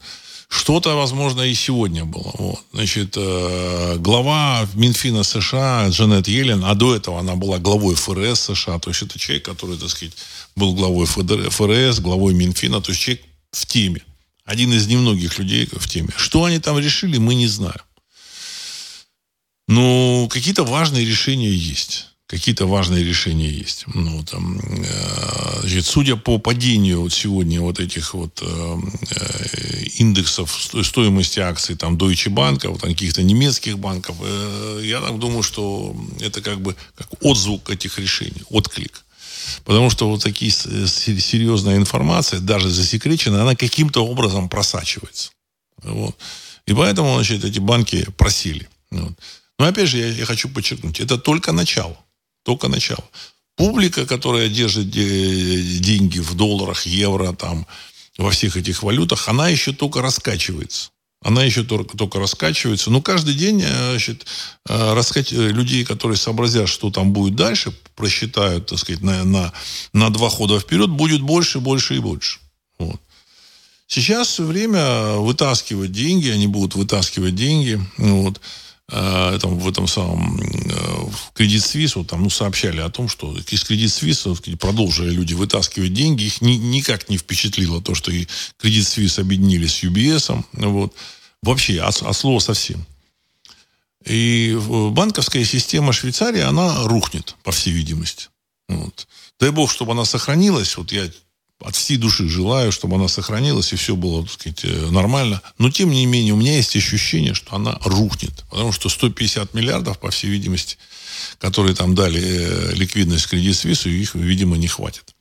Что-то, возможно, и сегодня было. Вот. Значит, э, глава Минфина США Джанет Йеллен, а до этого она была главой ФРС США, то есть это человек, который, так сказать, был главой ФРС, главой Минфина, то есть человек в теме. Один из немногих людей в теме. Что они там решили, мы не знаем. Но какие-то важные решения есть какие-то важные решения есть. Ну, там, э, значит, судя по падению вот сегодня вот этих вот э, э индексов стоимости акций там Deutsche Bank, вот каких-то немецких банков, э, я так думаю, что это как бы как отзвук этих решений, отклик. Потому что вот такие серьезная информация, даже засекреченная, она каким-то образом просачивается. Вот. И поэтому, значит, эти банки просили. Вот. Но опять же, я, я хочу подчеркнуть, это только начало. Только начало. Публика, которая держит деньги в долларах, евро, там, во всех этих валютах, она еще только раскачивается. Она еще только, только раскачивается. Но каждый день э, значит, э, раскач... людей, которые сообразят, что там будет дальше, просчитают, так сказать, на, на, на два хода вперед, будет больше, больше и больше. Вот. Сейчас время вытаскивать деньги, они будут вытаскивать деньги. Вот э, там, в этом самом э, в кредит Свис вот, там, ну, сообщали о том, что из кредит Свис продолжили люди вытаскивать деньги. Их ни, никак не впечатлило то, что и кредит Свис объединились с UBS. Вот. Вообще, от, от слова совсем. И банковская система Швейцарии, она рухнет, по всей видимости. Вот. Дай бог, чтобы она сохранилась. Вот я от всей души желаю, чтобы она сохранилась и все было, так сказать, э, нормально. Но, тем не менее, у меня есть ощущение, что она рухнет. Потому что 150 миллиардов, по всей видимости, которые там дали э, ликвидность Кредит Свису, их, видимо, не хватит.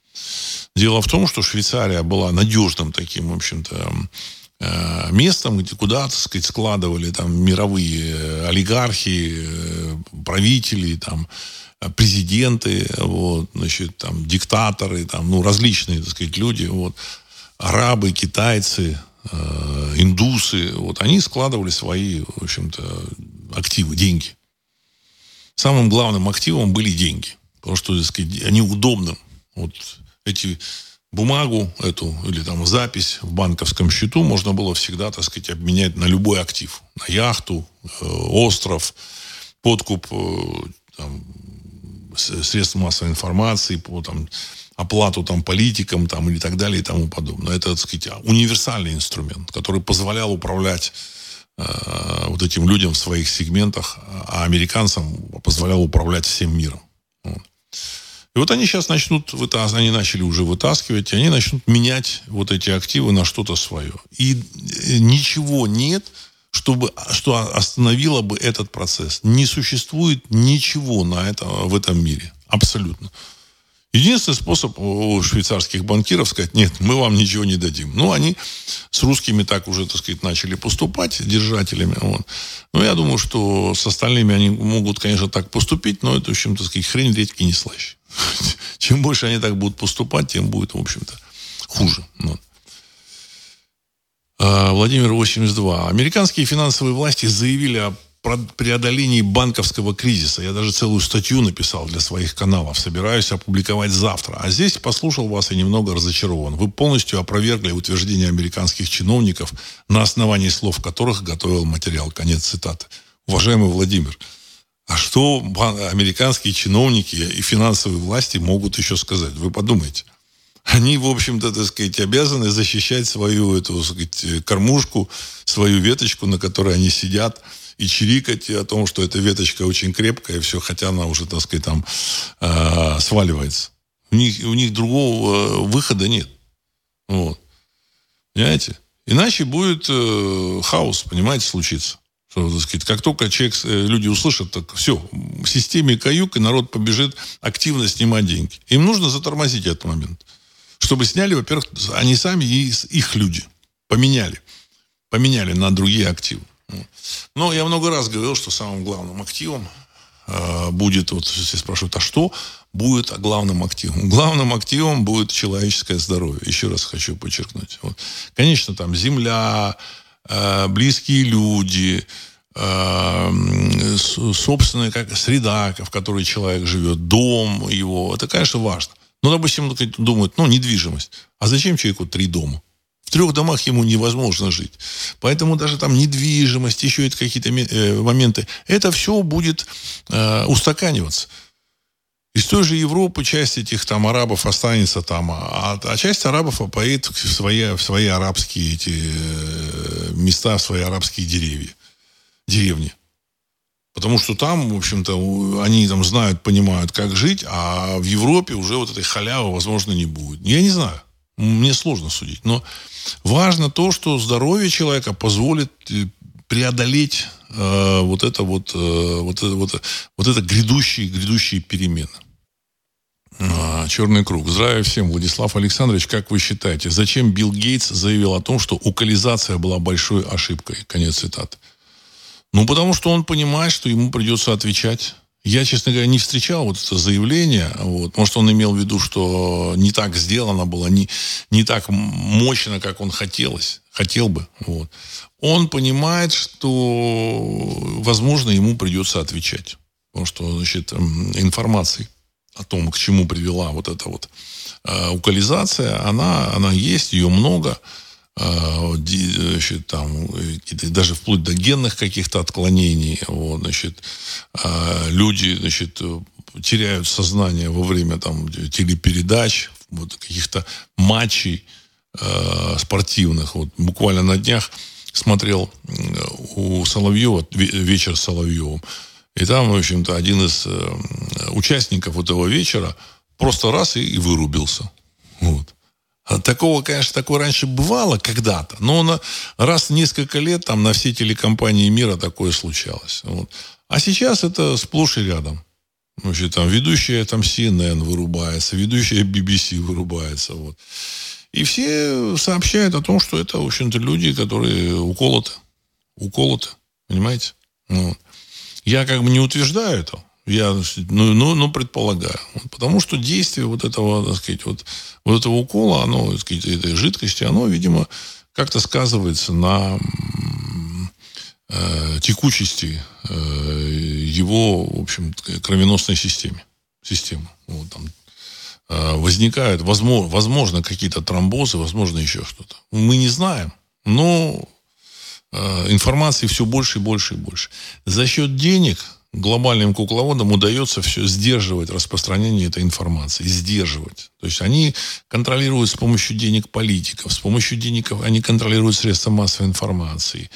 Дело в том, что Швейцария была надежным таким, в общем-то, э, местом, где куда, так сказать, складывали там мировые олигархи, правители, там, президенты, вот, значит, там, диктаторы, там, ну, различные, так сказать, люди, вот, арабы, китайцы, э, индусы, вот, они складывали свои, в общем-то, активы, деньги. Самым главным активом были деньги, потому что, так сказать, они удобным. Вот эти бумагу эту или там запись в банковском счету можно было всегда, так сказать, обменять на любой актив. На яхту, э, остров, подкуп э, там, средств массовой информации, по там, оплату там, политикам там, или так далее и тому подобное. Это, так сказать, универсальный инструмент, который позволял управлять э, вот этим людям в своих сегментах, а американцам позволял управлять всем миром. Вот. И вот они сейчас начнут вытаскивать, они начали уже вытаскивать, и они начнут менять вот эти активы на что-то свое. И э, ничего нет, чтобы, что остановило бы этот процесс. Не существует ничего на это, в этом мире. Абсолютно. Единственный способ у швейцарских банкиров сказать, нет, мы вам ничего не дадим. Ну, они с русскими так уже, так сказать, начали поступать, держателями. Вот. Но я думаю, что с остальными они могут, конечно, так поступить, но это, в общем, так сказать, хрень редьки не слаще. Чем больше они так будут поступать, тем будет, в общем-то, хуже. А, Владимир 82. Американские финансовые власти заявили о преодолении банковского кризиса. Я даже целую статью написал для своих каналов. Собираюсь опубликовать завтра. А здесь послушал вас и немного разочарован. Вы полностью опровергли утверждения американских чиновников, на основании слов которых готовил материал. Конец цитаты. уважаемый Владимир, а что американские чиновники и финансовые власти могут еще сказать? Вы подумайте. Они, в общем-то, так сказать, обязаны защищать свою эту, так сказать, кормушку, свою веточку, на которой они сидят, и чирикать о том, что эта веточка очень крепкая, и все, хотя она уже, так сказать, там э, сваливается. У них, у них другого э, выхода нет. Вот. Понимаете? Иначе будет э, хаос, понимаете, случиться. Что, так сказать, как только человек, э, люди услышат, так все, в системе каюк, и народ побежит активно снимать деньги. Им нужно затормозить этот момент. Чтобы сняли, во-первых, они сами и их люди. Поменяли. Поменяли на другие активы. Но я много раз говорил, что самым главным активом э, будет, вот все спрашивают, а что будет главным активом? Главным активом будет человеческое здоровье. Еще раз хочу подчеркнуть. Вот. Конечно, там земля, э, близкие люди, э, собственная как, среда, в которой человек живет, дом его. Это, конечно, важно. Но, допустим, думают, ну, недвижимость. А зачем человеку три дома? В трех домах ему невозможно жить. Поэтому даже там недвижимость, еще это какие-то э, моменты, это все будет э, устаканиваться. Из той же Европы часть этих там арабов останется там, а, а часть арабов поедет в свои, в свои арабские эти э, места, в свои арабские деревья, деревни. Потому что там, в общем-то, они там знают, понимают, как жить, а в Европе уже вот этой халявы, возможно, не будет. Я не знаю. Мне сложно судить. Но важно то, что здоровье человека позволит э, преодолеть э, вот это вот, э, вот, это, вот, вот это грядущие, грядущие перемены. А, черный круг. Здравия всем. Владислав Александрович, как вы считаете, зачем Билл Гейтс заявил о том, что укализация была большой ошибкой? Конец цитаты. Ну, потому что он понимает, что ему придется отвечать я, честно говоря, не встречал вот это заявление. Вот. Может, он имел в виду, что не так сделано было, не, не так мощно, как он хотелось, хотел бы. Вот. Он понимает, что, возможно, ему придется отвечать. Потому что, значит, информации о том, к чему привела вот эта вот э, укализация, она, она есть, ее много. А, значит, там, даже вплоть до генных каких-то отклонений. Вот, значит, люди значит, теряют сознание во время там, телепередач, вот, каких-то матчей э, спортивных. Вот, буквально на днях смотрел у Соловьева, вечер с Соловьевым. И там, в общем-то, один из э, участников этого вечера просто раз и, и вырубился. Вот. А такого, конечно, такое раньше бывало когда-то, но на, раз в несколько лет там на все телекомпании мира такое случалось. Вот. А сейчас это сплошь и рядом. Значит, там ведущая там CNN вырубается, ведущая BBC вырубается. Вот. И все сообщают о том, что это, в общем-то, люди, которые уколоты. Уколоты. Понимаете? Вот. Я как бы не утверждаю это. Я, ну, ну, ну, предполагаю. Потому что действие вот этого, так сказать, вот, вот этого укола, оно, этой жидкости, оно, видимо, как-то сказывается на э, текучести э, его, в общем, кровеносной системе. Системы. Вот, там, э, возникают, возможно, возможно, какие-то тромбозы, возможно, еще что-то. Мы не знаем. Но э, информации все больше и больше и больше. За счет денег глобальным кукловодам удается все сдерживать распространение этой информации, сдерживать. То есть они контролируют с помощью денег политиков, с помощью денег они контролируют средства массовой информации,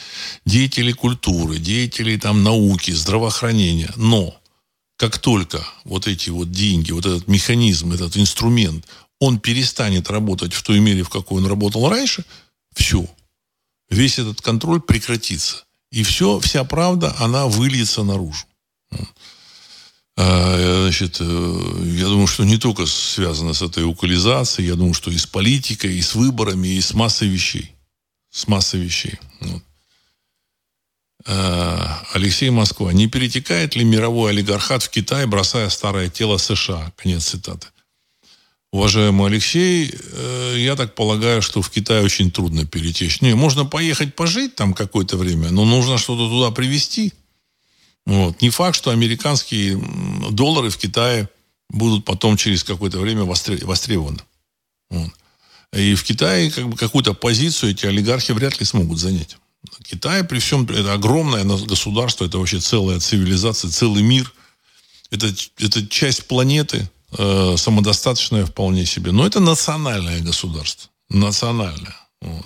деятелей культуры, деятелей там науки, здравоохранения. Но как только вот эти вот деньги, вот этот механизм, этот инструмент, он перестанет работать в той мере, в какой он работал раньше, все. Весь этот контроль прекратится. И все, вся правда, она выльется наружу. А, значит, э, я думаю, что не только связано с этой укализацией, я думаю, что и с политикой, и с выборами, и с массой вещей. С массой вещей. А, Алексей Москва. Не перетекает ли мировой олигархат в Китай, бросая старое тело США? Конец цитаты. Уважаемый Алексей, э, я так полагаю, что в Китай очень трудно перетечь. Не, можно поехать пожить там какое-то время, но нужно что-то туда привезти – вот. Не факт, что американские доллары в Китае будут потом через какое-то время востребованы. Вот. И в Китае как бы какую-то позицию эти олигархи вряд ли смогут занять. Китай при всем, это огромное государство, это вообще целая цивилизация, целый мир. Это, это часть планеты, э, самодостаточная вполне себе. Но это национальное государство. Национальное. Вот.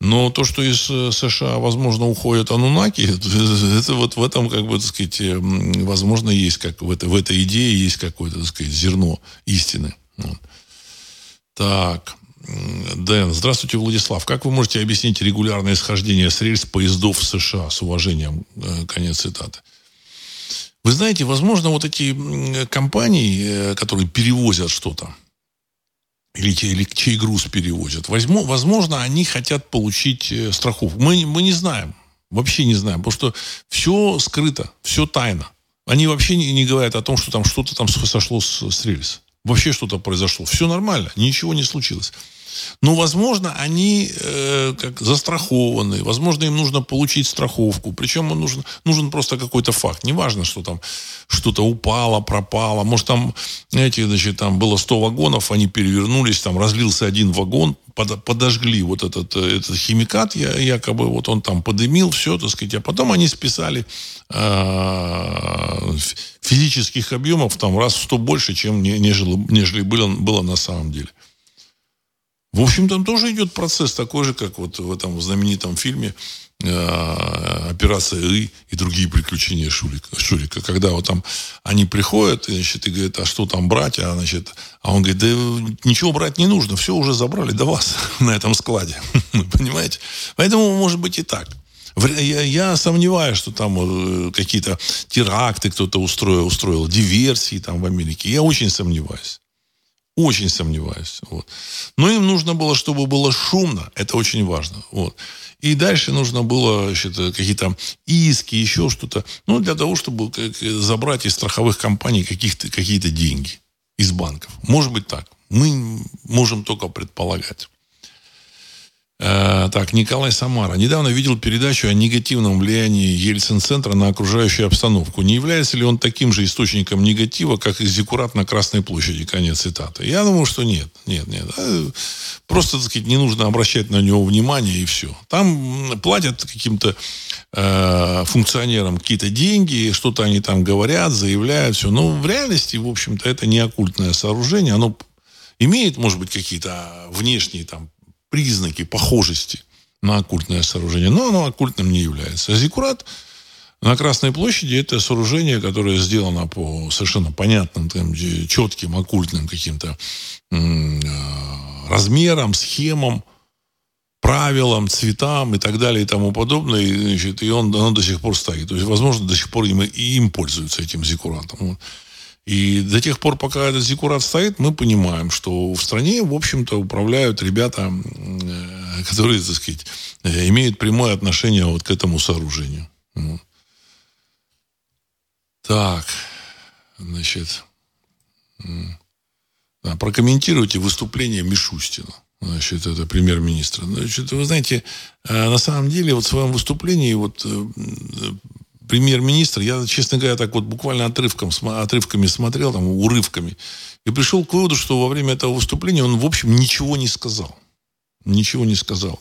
Но то, что из э, США, возможно, уходят анунаки, это вот в этом, как бы, так сказать, возможно, есть, как в, это, в этой идее есть какое-то, так сказать, зерно истины. Вот. Так. Дэн, здравствуйте, Владислав. Как вы можете объяснить регулярное исхождение с рельс поездов в США? С уважением, э, конец цитаты. Вы знаете, возможно, вот эти компании, э, которые перевозят что-то, или, или чей груз перевозят, возьму, возможно, они хотят получить э, страховку. Мы, мы не знаем. Вообще не знаем. Потому что все скрыто, все тайно. Они вообще не, не говорят о том, что там что-то там сошло с, с рельс вообще что-то произошло. Все нормально, ничего не случилось. Но, возможно, они э, как застрахованы, возможно, им нужно получить страховку. Причем нужен, нужен просто какой-то факт. Неважно, что там что-то упало, пропало. Может, там, знаете, значит, там было 100 вагонов, они перевернулись, там разлился один вагон, подожгли вот этот, э, этот химикат, якобы вот он там подымил, все, так сказать, а потом они списали э, физических объемов там раз в сто больше, чем нежели, нежели было, было на самом деле. В общем, там тоже идет процесс такой же, как вот в этом знаменитом фильме «Операция И» и другие приключения Шурика, Шурика. Когда вот там они приходят, и, значит, и говорят, а что там брать? А, значит, а он говорит, да ничего брать не нужно, все уже забрали до вас на этом складе. Понимаете? Поэтому может быть и так. Я, я сомневаюсь, что там э, какие-то теракты кто-то устроил, устроил, диверсии там в Америке. Я очень сомневаюсь. Очень сомневаюсь. Вот. Но им нужно было, чтобы было шумно. Это очень важно. Вот. И дальше нужно было какие-то иски, еще что-то. Ну, для того, чтобы забрать из страховых компаний каких-то, какие-то деньги из банков. Может быть так. Мы можем только предполагать. Э, так, Николай Самара. Недавно видел передачу о негативном влиянии Ельцин-центра на окружающую обстановку. Не является ли он таким же источником негатива, как и Зиккурат на Красной площади? Конец цитаты. Я думаю, что нет. Нет, нет. Э, просто, так сказать, не нужно обращать на него внимание и все. Там платят каким-то э, функционерам какие-то деньги, что-то они там говорят, заявляют, все. Но в реальности, в общем-то, это не оккультное сооружение. Оно имеет, может быть, какие-то внешние там признаки похожести на оккультное сооружение, но оно оккультным не является. А на Красной площади это сооружение, которое сделано по совершенно понятным, там, четким, оккультным каким-то э, размерам, схемам, правилам, цветам и так далее и тому подобное. И, значит, и он, оно до сих пор стоит. То есть, возможно, до сих пор им, и им пользуются этим зиккуратом. И до тех пор, пока этот зиккурат стоит, мы понимаем, что в стране, в общем-то, управляют ребята, э, которые, так сказать, э, имеют прямое отношение вот к этому сооружению. Так, значит, да, прокомментируйте выступление Мишустина. Значит, это премьер-министра. Значит, вы знаете, э, на самом деле, вот в своем выступлении вот премьер-министр, я, честно говоря, так вот буквально отрывком, отрывками смотрел, там, урывками, и пришел к выводу, что во время этого выступления он, в общем, ничего не сказал. Ничего не сказал.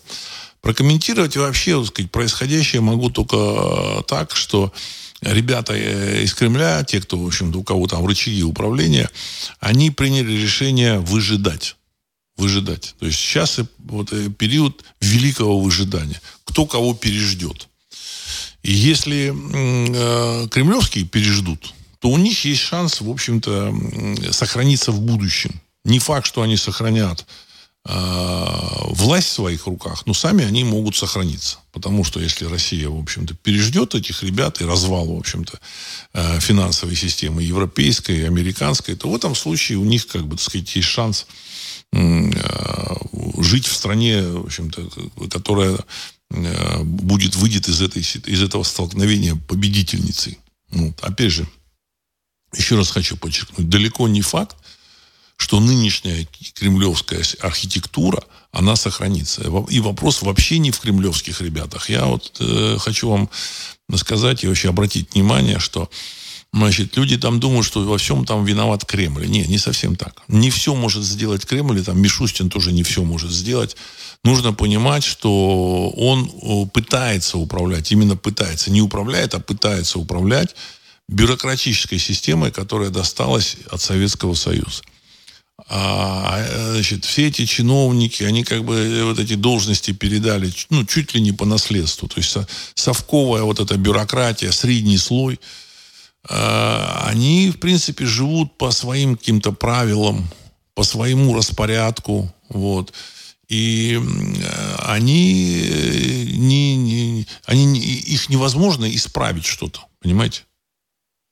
Прокомментировать вообще, так сказать, происходящее могу только так, что ребята э, из Кремля, те, кто, в общем-то, у кого там рычаги управления, они приняли решение выжидать. Выжидать. То есть сейчас вот э, период великого выжидания. Кто кого переждет. И если э, кремлевские переждут, то у них есть шанс, в общем-то, сохраниться в будущем. Не факт, что они сохранят э, власть в своих руках, но сами они могут сохраниться. Потому что если Россия, в общем-то, переждет этих ребят и развал, в общем-то, э, финансовой системы европейской, американской, то в этом случае у них, как бы, так сказать, есть шанс э, жить в стране, в общем-то, которая будет, выйдет из, этой, из этого столкновения победительницей. Вот. Опять же, еще раз хочу подчеркнуть, далеко не факт, что нынешняя кремлевская архитектура, она сохранится. И вопрос вообще не в кремлевских ребятах. Я вот э, хочу вам сказать и вообще обратить внимание, что Значит, люди там думают, что во всем там виноват Кремль. Не, не совсем так. Не все может сделать Кремль, и там Мишустин тоже не все может сделать. Нужно понимать, что он э, пытается управлять, именно пытается, не управляет, а пытается управлять бюрократической системой, которая досталась от Советского Союза. А, значит, все эти чиновники, они как бы э, вот эти должности передали, ну, чуть ли не по наследству. То есть совковая вот эта бюрократия, средний слой, а, они, в принципе, живут по своим каким-то правилам, по своему распорядку, вот. И они, э, не, не, они, их невозможно исправить что-то, понимаете?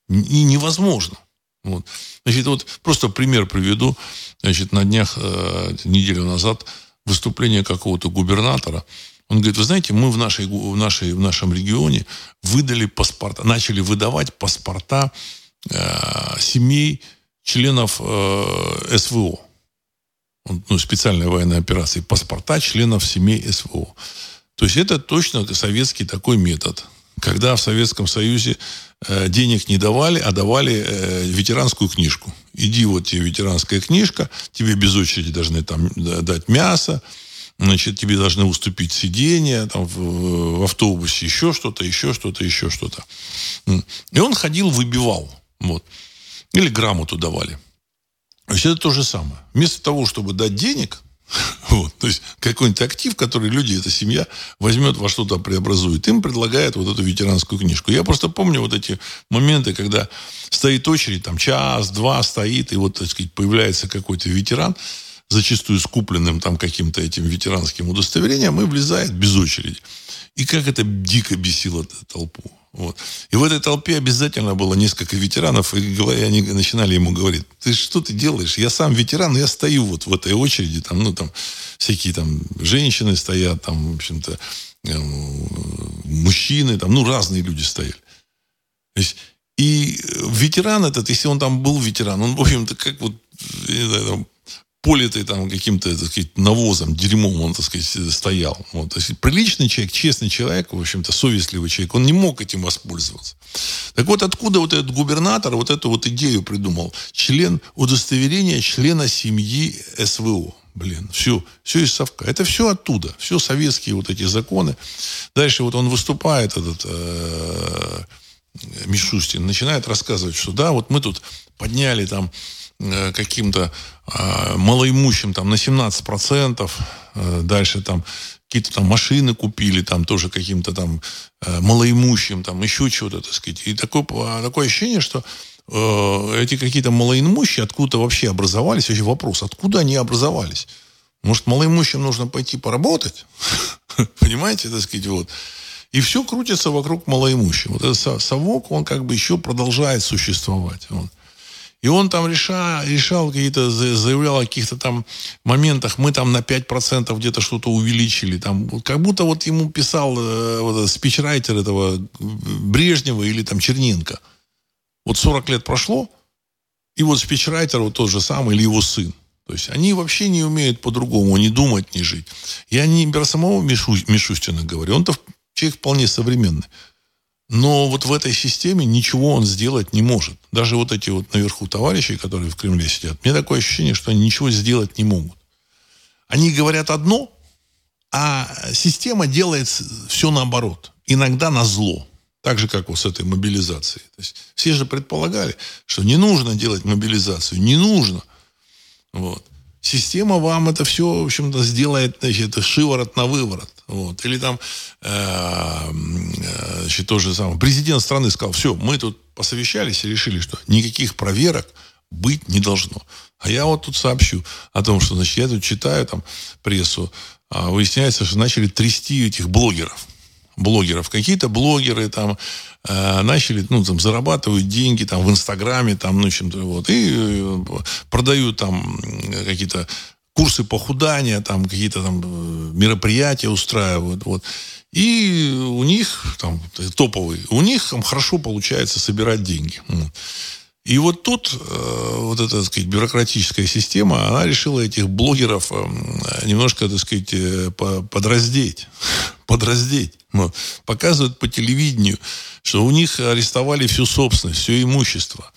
И невозможно. Вот. Значит, вот просто пример приведу. Значит, на днях, э, неделю назад, выступление какого-то губернатора. Он говорит, вы знаете, мы в, нашей, в, нашей, в нашем регионе выдали паспорта, начали выдавать паспорта э, семей членов э, СВО. Ну, специальной военной операции. Паспорта членов семей СВО. То есть это точно советский такой метод когда в Советском Союзе э, денег не давали, а давали э, ветеранскую книжку. Иди, вот тебе ветеранская книжка, тебе без очереди должны там дать мясо, значит, тебе должны уступить сиденье там, в, в автобусе, еще что-то, еще что-то, еще что-то. И он ходил, выбивал. Вот. Или грамоту давали. Есть это то же самое. Вместо того, чтобы дать денег, Вот. То есть какой-нибудь актив, который люди, эта семья возьмет во что-то преобразует. Им предлагают вот эту ветеранскую книжку. Я просто помню вот эти моменты, когда стоит очередь, там час-два стоит, и вот, так сказать, появляется какой-то ветеран, зачастую с купленным там каким-то этим ветеранским удостоверением, и влезает без очереди. И как это дико бесило толпу. Вот. И в этой толпе обязательно было несколько ветеранов, и они начинали ему говорить, ты что ты делаешь? Я сам ветеран, я стою вот в этой очереди, там, ну, там, всякие там женщины стоят, там, в общем-то, эм, мужчины, там, ну, разные люди стояли. То есть, и ветеран этот, если он там был ветеран, он, в общем-то, как вот, знаю, политый там каким-то, так сказать, навозом, дерьмом он, так сказать, стоял. Вот. То есть приличный человек, честный человек, в общем-то, совестливый человек, он не мог этим воспользоваться. Так вот, откуда вот этот губернатор вот эту вот идею придумал? Член удостоверения члена семьи СВО. Блин, все, все из совка. Это все оттуда. Все советские вот эти законы. Дальше вот он выступает, этот э, Мишустин, начинает рассказывать, что да, вот мы тут подняли там каким-то э, малоимущим там на 17%, э, дальше там какие-то там машины купили, там тоже каким-то там э, малоимущим, там еще чего-то, так сказать. И такое, такое ощущение, что э, эти какие-то малоимущие откуда-то вообще образовались. Вообще вопрос, откуда они образовались? Может, малоимущим нужно пойти поработать? Понимаете, так сказать, вот. И все крутится вокруг малоимущих. Вот этот совок, он как бы еще продолжает существовать. Вот. И он там решал, решал какие-то, заявлял о каких-то там моментах, мы там на 5% где-то что-то увеличили. Там, как будто вот ему писал э, вот, спичрайтер этого Брежнева или там Черненко. Вот 40 лет прошло, и вот спичрайтер вот тот же самый, или его сын. То есть они вообще не умеют по-другому не думать, не жить. Я не про самого Мишу, Мишустина говорю. Он-то человек вполне современный. Но вот в этой системе ничего он сделать не может. Даже вот эти вот наверху товарищи, которые в Кремле сидят, мне такое ощущение, что они ничего сделать не могут. Они говорят одно, а система делает все наоборот. Иногда на зло. Так же, как вот с этой мобилизацией. То есть все же предполагали, что не нужно делать мобилизацию. Не нужно. Вот. Система вам это все, в общем-то, сделает, значит, шиворот на выворот. Вот. Или там, э, э, значит, то же самое. Президент страны сказал, все, мы тут посовещались и решили, что никаких проверок быть не должно. А я вот тут сообщу о том, что, значит, я тут читаю там прессу, а выясняется, что начали трясти этих блогеров. Блогеров. Какие-то блогеры там э, начали, ну, там, зарабатывают деньги там в Инстаграме, там, ну, чем-то, вот, и э, продают там какие-то курсы похудания, там какие-то там э, мероприятия устраивают. Вот. И у них, там, топовые, у них там хорошо получается собирать деньги. И вот тут э, вот эта, так сказать, бюрократическая система, она решила этих блогеров э, немножко, так сказать, э, подраздеть. подраздеть. Вот. Показывают по телевидению, что у них арестовали всю собственность, все имущество.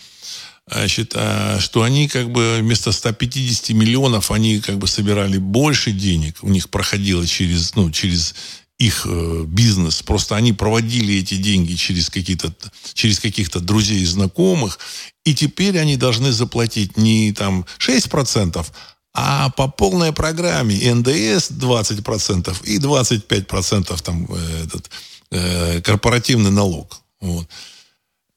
Значит, а, что они как бы вместо 150 миллионов, они как бы собирали больше денег, у них проходило через, ну, через их э, бизнес. Просто они проводили эти деньги через какие-то через каких-то друзей и знакомых, и теперь они должны заплатить не там 6%, а по полной программе НДС 20% и 25% там э, этот э, корпоративный налог. Вот.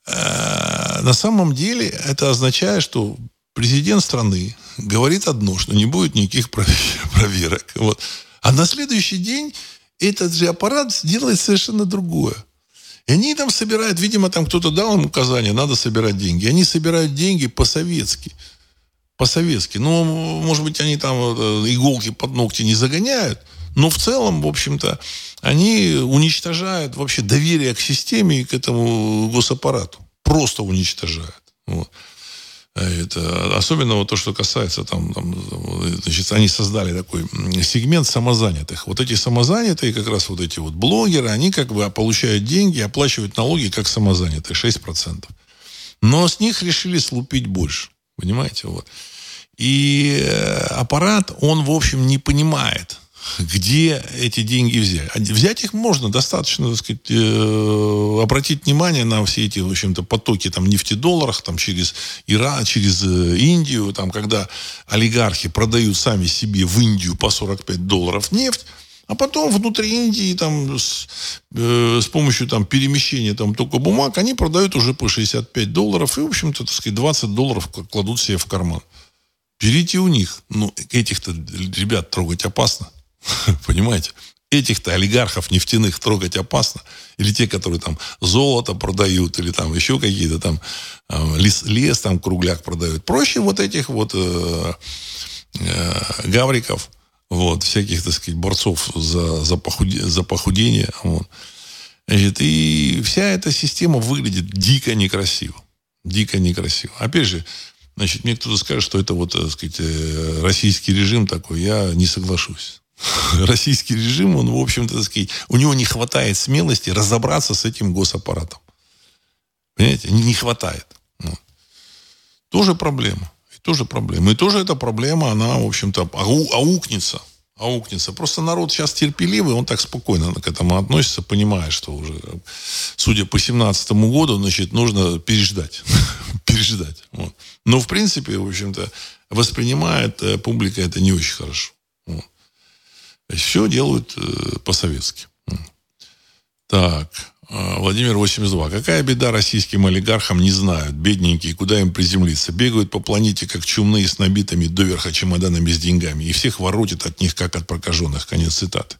Э, на самом деле это означает, что президент страны говорит одно, что не будет никаких проверок. Вот. А на следующий день этот же аппарат делает совершенно другое. И они там собирают, видимо, там кто-то дал им указание, надо собирать деньги. Они собирают деньги по-советски. По-советски. Ну, может быть, они там э, иголки под ногти не загоняют, но в целом, в общем-то, они уничтожают вообще доверие к системе и к этому госаппарату. Просто уничтожают. Вот. Это, особенно вот то, что касается там, там, значит, они создали такой сегмент самозанятых. Вот эти самозанятые, как раз вот эти вот блогеры, они как бы получают деньги, оплачивают налоги как самозанятые, 6%. Но с них решили слупить больше. Понимаете? Вот. И э, аппарат, он, в общем, не понимает, где эти деньги взять. А взять их можно достаточно, так сказать, э, обратить внимание на все эти, в общем-то, потоки там нефтедолларах, там через Иран, через э, Индию, там, когда олигархи продают сами себе в Индию по 45 долларов нефть, а потом внутри Индии там с, э, с помощью там перемещения там только бумаг они продают уже по 65 долларов и, в общем-то, так сказать, 20 долларов кладут себе в карман. Берите у них. Ну, этих-то ребят трогать опасно. Понимаете? Этих-то олигархов нефтяных трогать опасно. Или те, которые там золото продают, или там еще какие-то там э, лес, лес там кругляк продают. Проще вот этих вот э, э, гавриков, вот, всяких, так сказать, борцов за, за, похуде, за похудение. Вот. Значит, и вся эта система выглядит дико некрасиво. Дико некрасиво. Опять же, значит, мне кто-то скажет, что это вот, так сказать, э, российский режим такой. Я не соглашусь. российский режим, он, в общем-то, сказать, у него не хватает смелости разобраться с этим госаппаратом. Понимаете? Не хватает. Вот. Тоже проблема. И тоже проблема. И тоже эта проблема, она, в общем-то, ау, аукнется. Аукнется. Просто народ сейчас терпеливый, он так спокойно к этому относится, понимая, что уже, судя по 17 году, значит, нужно переждать. переждать. Но, в принципе, в общем-то, воспринимает э, публика это не очень хорошо. Все делают э, по-советски. Так, э, Владимир 82. Какая беда российским олигархам, не знают. Бедненькие, куда им приземлиться? Бегают по планете, как чумные, с набитыми доверха чемоданами с деньгами. И всех воротит от них, как от прокаженных. Конец цитаты.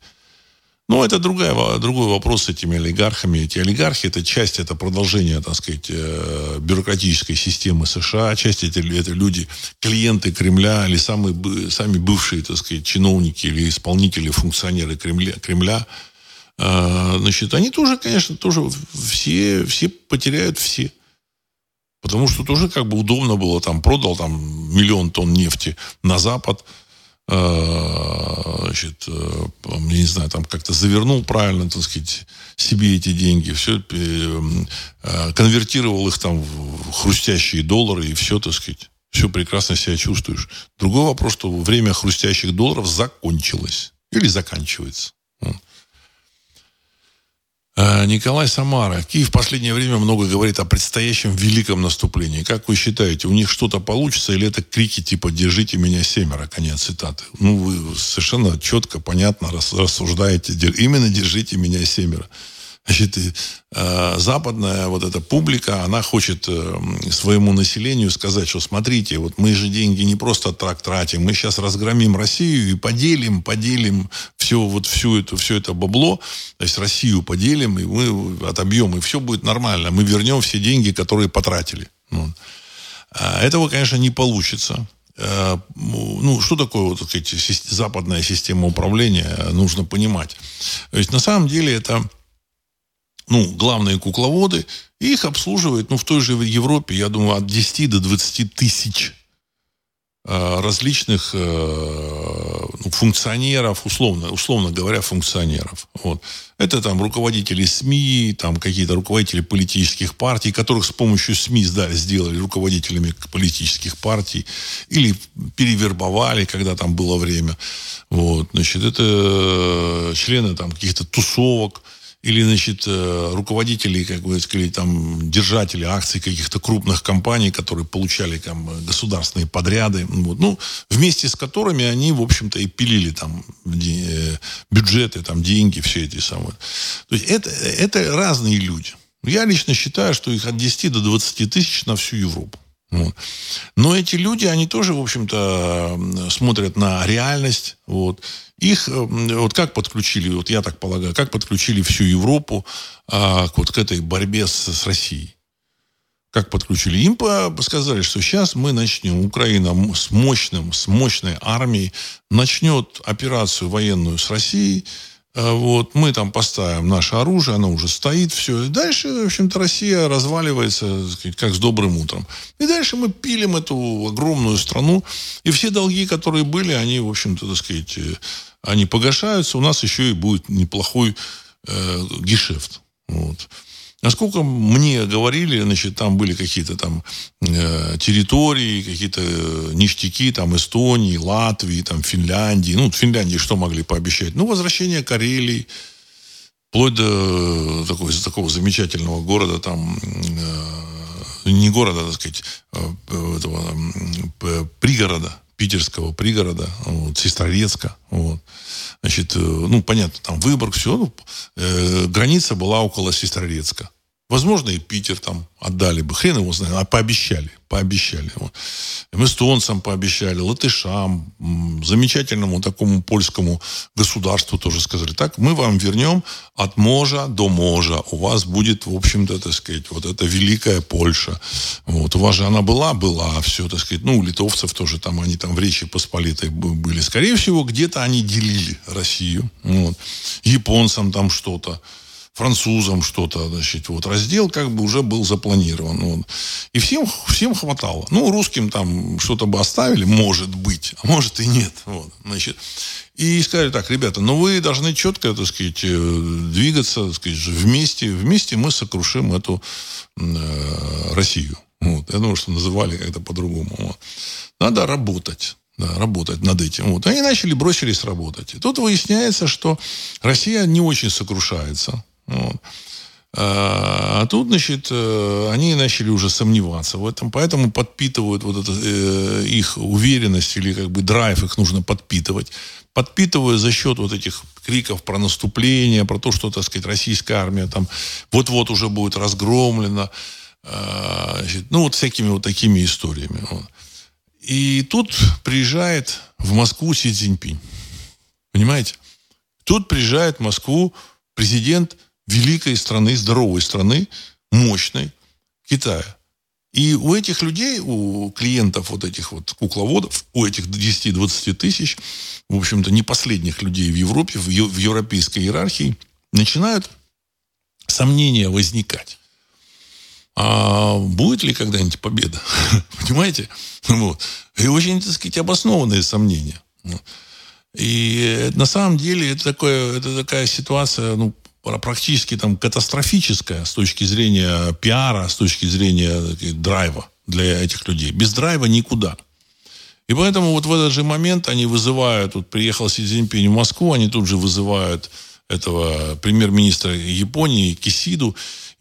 Но это другая, другой вопрос с этими олигархами. Эти олигархи – это часть, это продолжение, так сказать, э, бюрократической системы США. Часть это, это люди, клиенты Кремля или самые, сами бывшие, так сказать, чиновники или исполнители, функционеры Кремля. Кремля. А, значит, они тоже, конечно, тоже все, все потеряют все. Потому что тоже как бы удобно было, там, продал там миллион тонн нефти на Запад – значит, э, я не знаю, там как-то завернул правильно, так сказать, себе эти деньги, все, э, конвертировал их там в хрустящие доллары, и все, так сказать, все прекрасно себя чувствуешь. Другой вопрос, что время хрустящих долларов закончилось или заканчивается. Э, Николай Самара. Киев в последнее время много говорит о предстоящем великом наступлении. Как вы считаете, у них что-то получится или это крики типа «держите меня семеро», конец цитаты? Ну, вы совершенно четко, понятно рассуждаете. Именно «держите меня семеро». Значит, э, западная вот эта публика, она хочет э, своему населению сказать, что смотрите, вот мы же деньги не просто так тратим, мы сейчас разгромим Россию и поделим, поделим все, вот всю эту, все это бабло, то есть Россию поделим, и мы отобьем, и все будет нормально. Мы вернем все деньги, которые потратили. Ну, а этого, конечно, не получится. Э, ну, что такое вот, сказать, западная система управления, нужно понимать. То есть, на самом деле, это ну, главные кукловоды, и их обслуживает, ну, в той же Европе, я думаю, от 10 до 20 тысяч Э, различных э, ну, функционеров, условно, условно говоря, функционеров. Вот. Это там руководители СМИ, там какие-то руководители политических партий, которых с помощью СМИ сдали, сделали руководителями политических партий или перевербовали, когда там было время. Вот. Значит, это члены там каких-то тусовок, или, значит, э, руководители, как бы сказать, там, держатели акций каких-то крупных компаний, которые получали там государственные подряды, вот, ну, вместе с которыми они, в общем-то, и пилили там э, бюджеты, там, деньги, все эти самые. То есть это, это разные люди. Я лично считаю, что их от 10 до 20 тысяч на всю Европу. Вот. Но эти люди, они тоже, в общем-то, смотрят на реальность. Вот. Их вот как подключили, вот я так полагаю, как подключили всю Европу а, вот к этой борьбе с, с Россией? Как подключили? Им сказали, что сейчас мы начнем, Украина с мощным, с мощной армией начнет операцию военную с Россией, а, вот, мы там поставим наше оружие, оно уже стоит, все. И дальше, в общем-то, Россия разваливается, сказать, как с добрым утром. И дальше мы пилим эту огромную страну. И все долги, которые были, они, в общем-то, так сказать, э, они погашаются. У нас еще и будет неплохой э, гешефт. Вот. Насколько мне говорили, значит, там были какие-то там э, территории, какие-то ништяки, там Эстонии, Латвии, там Финляндии. Ну, Финляндии что могли пообещать? Ну, возвращение Карелии, вплоть до такого, такого замечательного города, там, э, не города, так сказать, э, этого, э, пригорода, питерского пригорода, вот, Сестрорецка, вот. Значит, э, ну, понятно, там Выборг, все. Ну, э, граница была около Сестрорецка. Возможно, и Питер там отдали бы. Хрен его знает. А пообещали. Пообещали. Вот. Эстонцам пообещали, латышам, замечательному такому польскому государству тоже сказали. Так, мы вам вернем от можа до можа. У вас будет, в общем-то, так сказать, вот эта великая Польша. Вот. У вас же она была, была, все, так сказать. Ну, у литовцев тоже там, они там в Речи Посполитой были. Скорее всего, где-то они делили Россию. Вот. Японцам там что-то французам что-то, значит, вот раздел как бы уже был запланирован. Вот. И всем, всем хватало. Ну, русским там что-то бы оставили, может быть, а может и нет. Вот, значит. И сказали так, ребята, ну вы должны четко, так сказать, э, двигаться, так сказать, вместе. Вместе мы сокрушим эту э, Россию. Вот. Я думаю, что называли как-то по-другому. Вот. Надо работать. Да, работать над этим. Вот. Они начали, бросились работать. И тут выясняется, что Россия не очень сокрушается. Вот. А, а тут, значит, э, они начали уже сомневаться в этом, поэтому подпитывают вот это, э, их уверенность или как бы драйв их нужно подпитывать. Подпитывая за счет вот этих криков про наступление, про то, что, так сказать, российская армия там вот-вот уже будет разгромлена. Э, значит, ну, вот всякими вот такими историями. Вот. И тут приезжает в Москву Си Цзиньпинь. Понимаете? Тут приезжает в Москву президент великой страны, здоровой страны, мощной, Китая. И у этих людей, у клиентов вот этих вот кукловодов, у этих 10-20 тысяч, в общем-то, не последних людей в Европе, в, в европейской иерархии, начинают сомнения возникать. А будет ли когда-нибудь победа? Понимаете? Вот. И очень, так сказать, обоснованные сомнения. И на самом деле это, такое, это такая ситуация, ну, практически там катастрофическая с точки зрения пиара, с точки зрения драйва для этих людей. Без драйва никуда. И поэтому вот в этот же момент они вызывают, вот приехал Си Цзиньпинь в Москву, они тут же вызывают этого премьер-министра Японии Кисиду,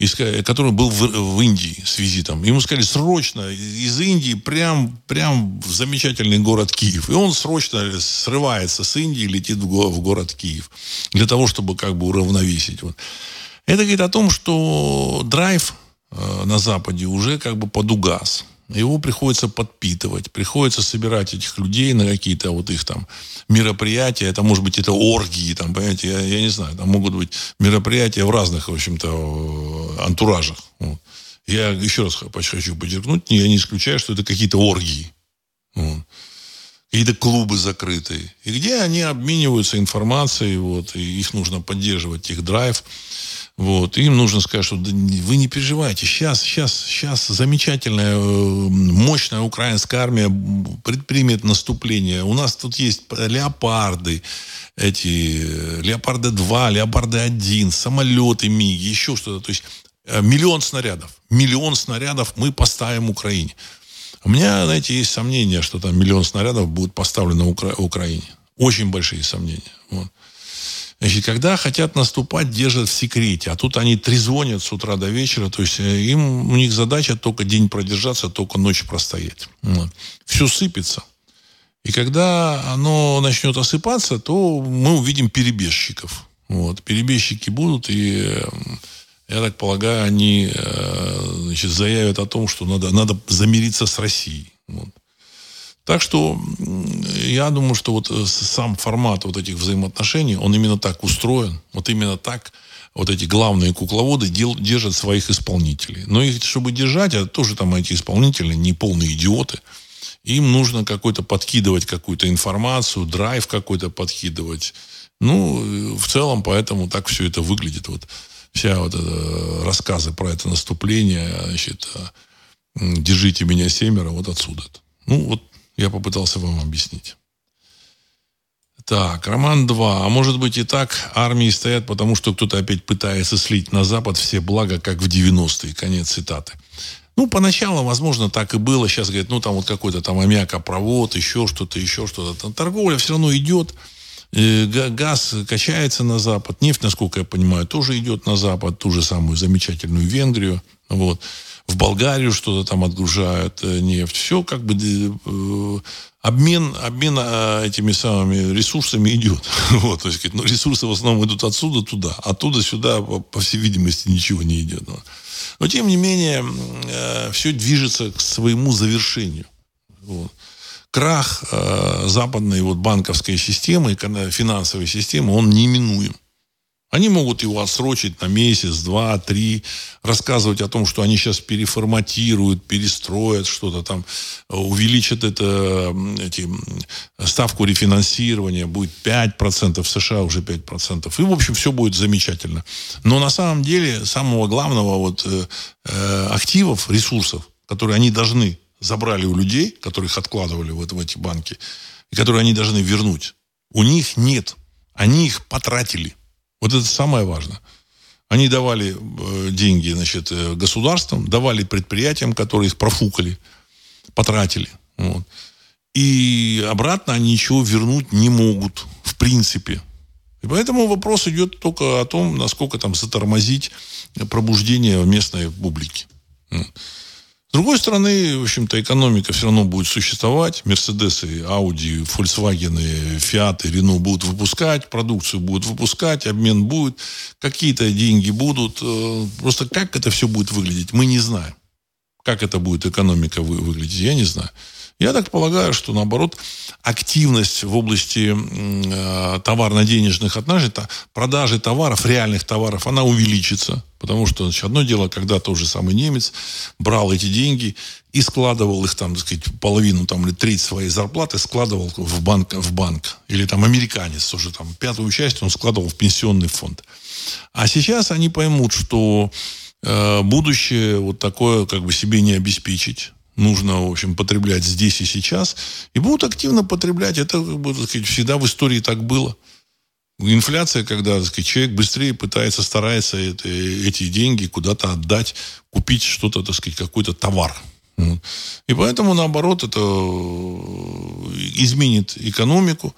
который был в, в Индии с визитом. Ему сказали срочно из Индии прям, прям в замечательный город Киев. И он срочно срывается с Индии летит в, в город Киев для того, чтобы как бы уравновесить. Вот. Это говорит о том, что драйв э, на Западе уже как бы подугас его приходится подпитывать, приходится собирать этих людей на какие-то вот их там мероприятия, это может быть это оргии, там, понимаете, я, я не знаю, там могут быть мероприятия в разных, в общем-то, антуражах. Вот. Я еще раз хочу подчеркнуть, я не исключаю, что это какие-то оргии. Вот. какие-то клубы закрытые, и где они обмениваются информацией, вот, и их нужно поддерживать, их драйв. Вот. Им нужно сказать, что вы не переживайте. Сейчас, сейчас, сейчас замечательная, э, мощная украинская армия предпримет наступление. У нас тут есть леопарды, эти э, леопарды 2, леопарды 1, самолеты МИГи, еще что-то. То есть э, миллион снарядов. Миллион снарядов мы поставим Украине. У меня, знаете, есть сомнения, что там миллион снарядов будет поставлено Укра- Украине. Очень большие сомнения. Вот. Значит, когда хотят наступать, держат в секрете. А тут они трезвонят с утра до вечера. То есть э, им, у них задача только день продержаться, только ночь простоять. Вот. Все сыпется. И когда оно начнет осыпаться, то мы увидим перебежчиков. Вот. Перебежчики будут, и э, я так полагаю, они э, значит, заявят о том, что надо, надо замириться с Россией. Вот. Так что я думаю, что вот э, сам формат вот этих взаимоотношений, он именно так устроен, вот именно так вот эти главные кукловоды дел, держат своих исполнителей. Но их, чтобы держать, а тоже там эти исполнители не полные идиоты. Им нужно какой-то подкидывать какую-то информацию, драйв какой-то подкидывать. Ну, в целом, поэтому так все это выглядит. Вот вся вот это, рассказы про это наступление, значит, э, держите меня семеро, вот отсюда. Ну, вот я попытался вам объяснить. Так, роман 2. А может быть и так, армии стоят, потому что кто-то опять пытается слить на Запад все блага, как в 90-е. Конец цитаты. Ну, поначалу, возможно, так и было. Сейчас, говорят, ну, там вот какой-то там аммиакопровод, еще что-то, еще что-то. Торговля все равно идет. Э, газ качается на Запад. Нефть, насколько я понимаю, тоже идет на Запад. Ту же самую замечательную Венгрию. Вот в Болгарию что-то там отгружают э, нефть. Все как бы э, обмен, обмен э, этими самыми ресурсами идет. Вот, то есть, ну, ресурсы в основном идут отсюда туда, оттуда сюда, по, по всей видимости, ничего не идет. Но, тем не менее, все движется к своему завершению. Вот. Крах западной вот, банковской системы, финансовой системы, он неминуем. Они могут его отсрочить на месяц, два, три, рассказывать о том, что они сейчас переформатируют, перестроят что-то там, увеличат это, эти, ставку рефинансирования, будет 5%, в США уже 5%. И, в общем, все будет замечательно. Но на самом деле самого главного вот, э, э активов, ресурсов, которые они должны забрали у людей, которых откладывали вот в эти банки, и которые они должны вернуть, у них нет. Они их потратили. Вот это самое важное. Они давали э, деньги значит, э, государствам, давали предприятиям, которые их профукали, потратили. Вот. И обратно они ничего вернуть не могут, в принципе. И поэтому вопрос идет только о том, насколько там затормозить пробуждение местной публики. С другой стороны, в общем-то, экономика все равно будет существовать. Мерседесы, Ауди, Volkswagen, Фиаты, Рено будут выпускать, продукцию будут выпускать, обмен будет, какие-то деньги будут. Э, просто как это все будет выглядеть, мы не знаем. Как это будет экономика выглядеть, я не знаю. Я так полагаю, что наоборот активность в области э, товарно-денежных отношений, продажи товаров, реальных товаров, она увеличится. Потому что значит, одно дело, когда тот же самый немец брал эти деньги и складывал их там, так сказать, половину там, или треть своей зарплаты складывал в банк, в банк. Или там американец тоже там пятую часть он складывал в пенсионный фонд. А сейчас они поймут, что будущее вот такое как бы себе не обеспечить нужно, в общем, потреблять здесь и сейчас, и будут активно потреблять. Это, как бы, так сказать, всегда в истории так было. Инфляция, когда так сказать, человек быстрее пытается, старается это, эти деньги куда-то отдать, купить что-то, так сказать, какой-то товар. И поэтому, наоборот, это э, изменит экономику,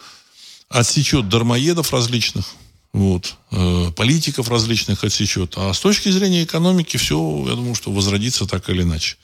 отсечет дармоедов различных, вот, э, политиков различных отсечет. А с точки зрения экономики все, я думаю, что возродится так или иначе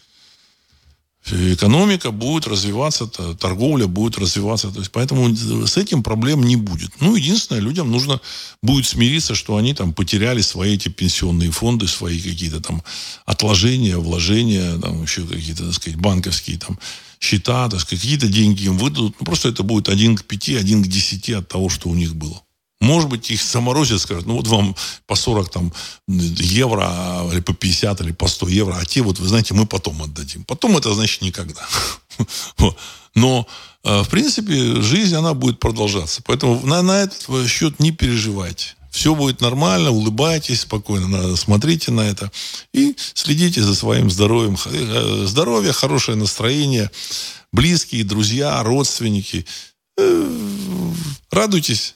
экономика будет развиваться, торговля будет развиваться. То есть, поэтому с этим проблем не будет. Ну, единственное, людям нужно будет смириться, что они там потеряли свои эти пенсионные фонды, свои какие-то там отложения, вложения, там еще какие-то, так сказать, банковские там счета, так сказать, какие-то деньги им выдадут. Ну, просто это будет один к пяти, один к десяти от того, что у них было. Может быть, их заморозят, скажут, ну вот вам по 40 там, евро, или по 50, или по 100 евро, а те вот, вы знаете, мы потом отдадим. Потом это значит никогда. Но в принципе, жизнь, она будет продолжаться. Поэтому на, на этот счет не переживайте. Все будет нормально, улыбайтесь спокойно, смотрите на это и следите за своим здоровьем. Э, здоровье, хорошее настроение, близкие, друзья, родственники. Э, радуйтесь,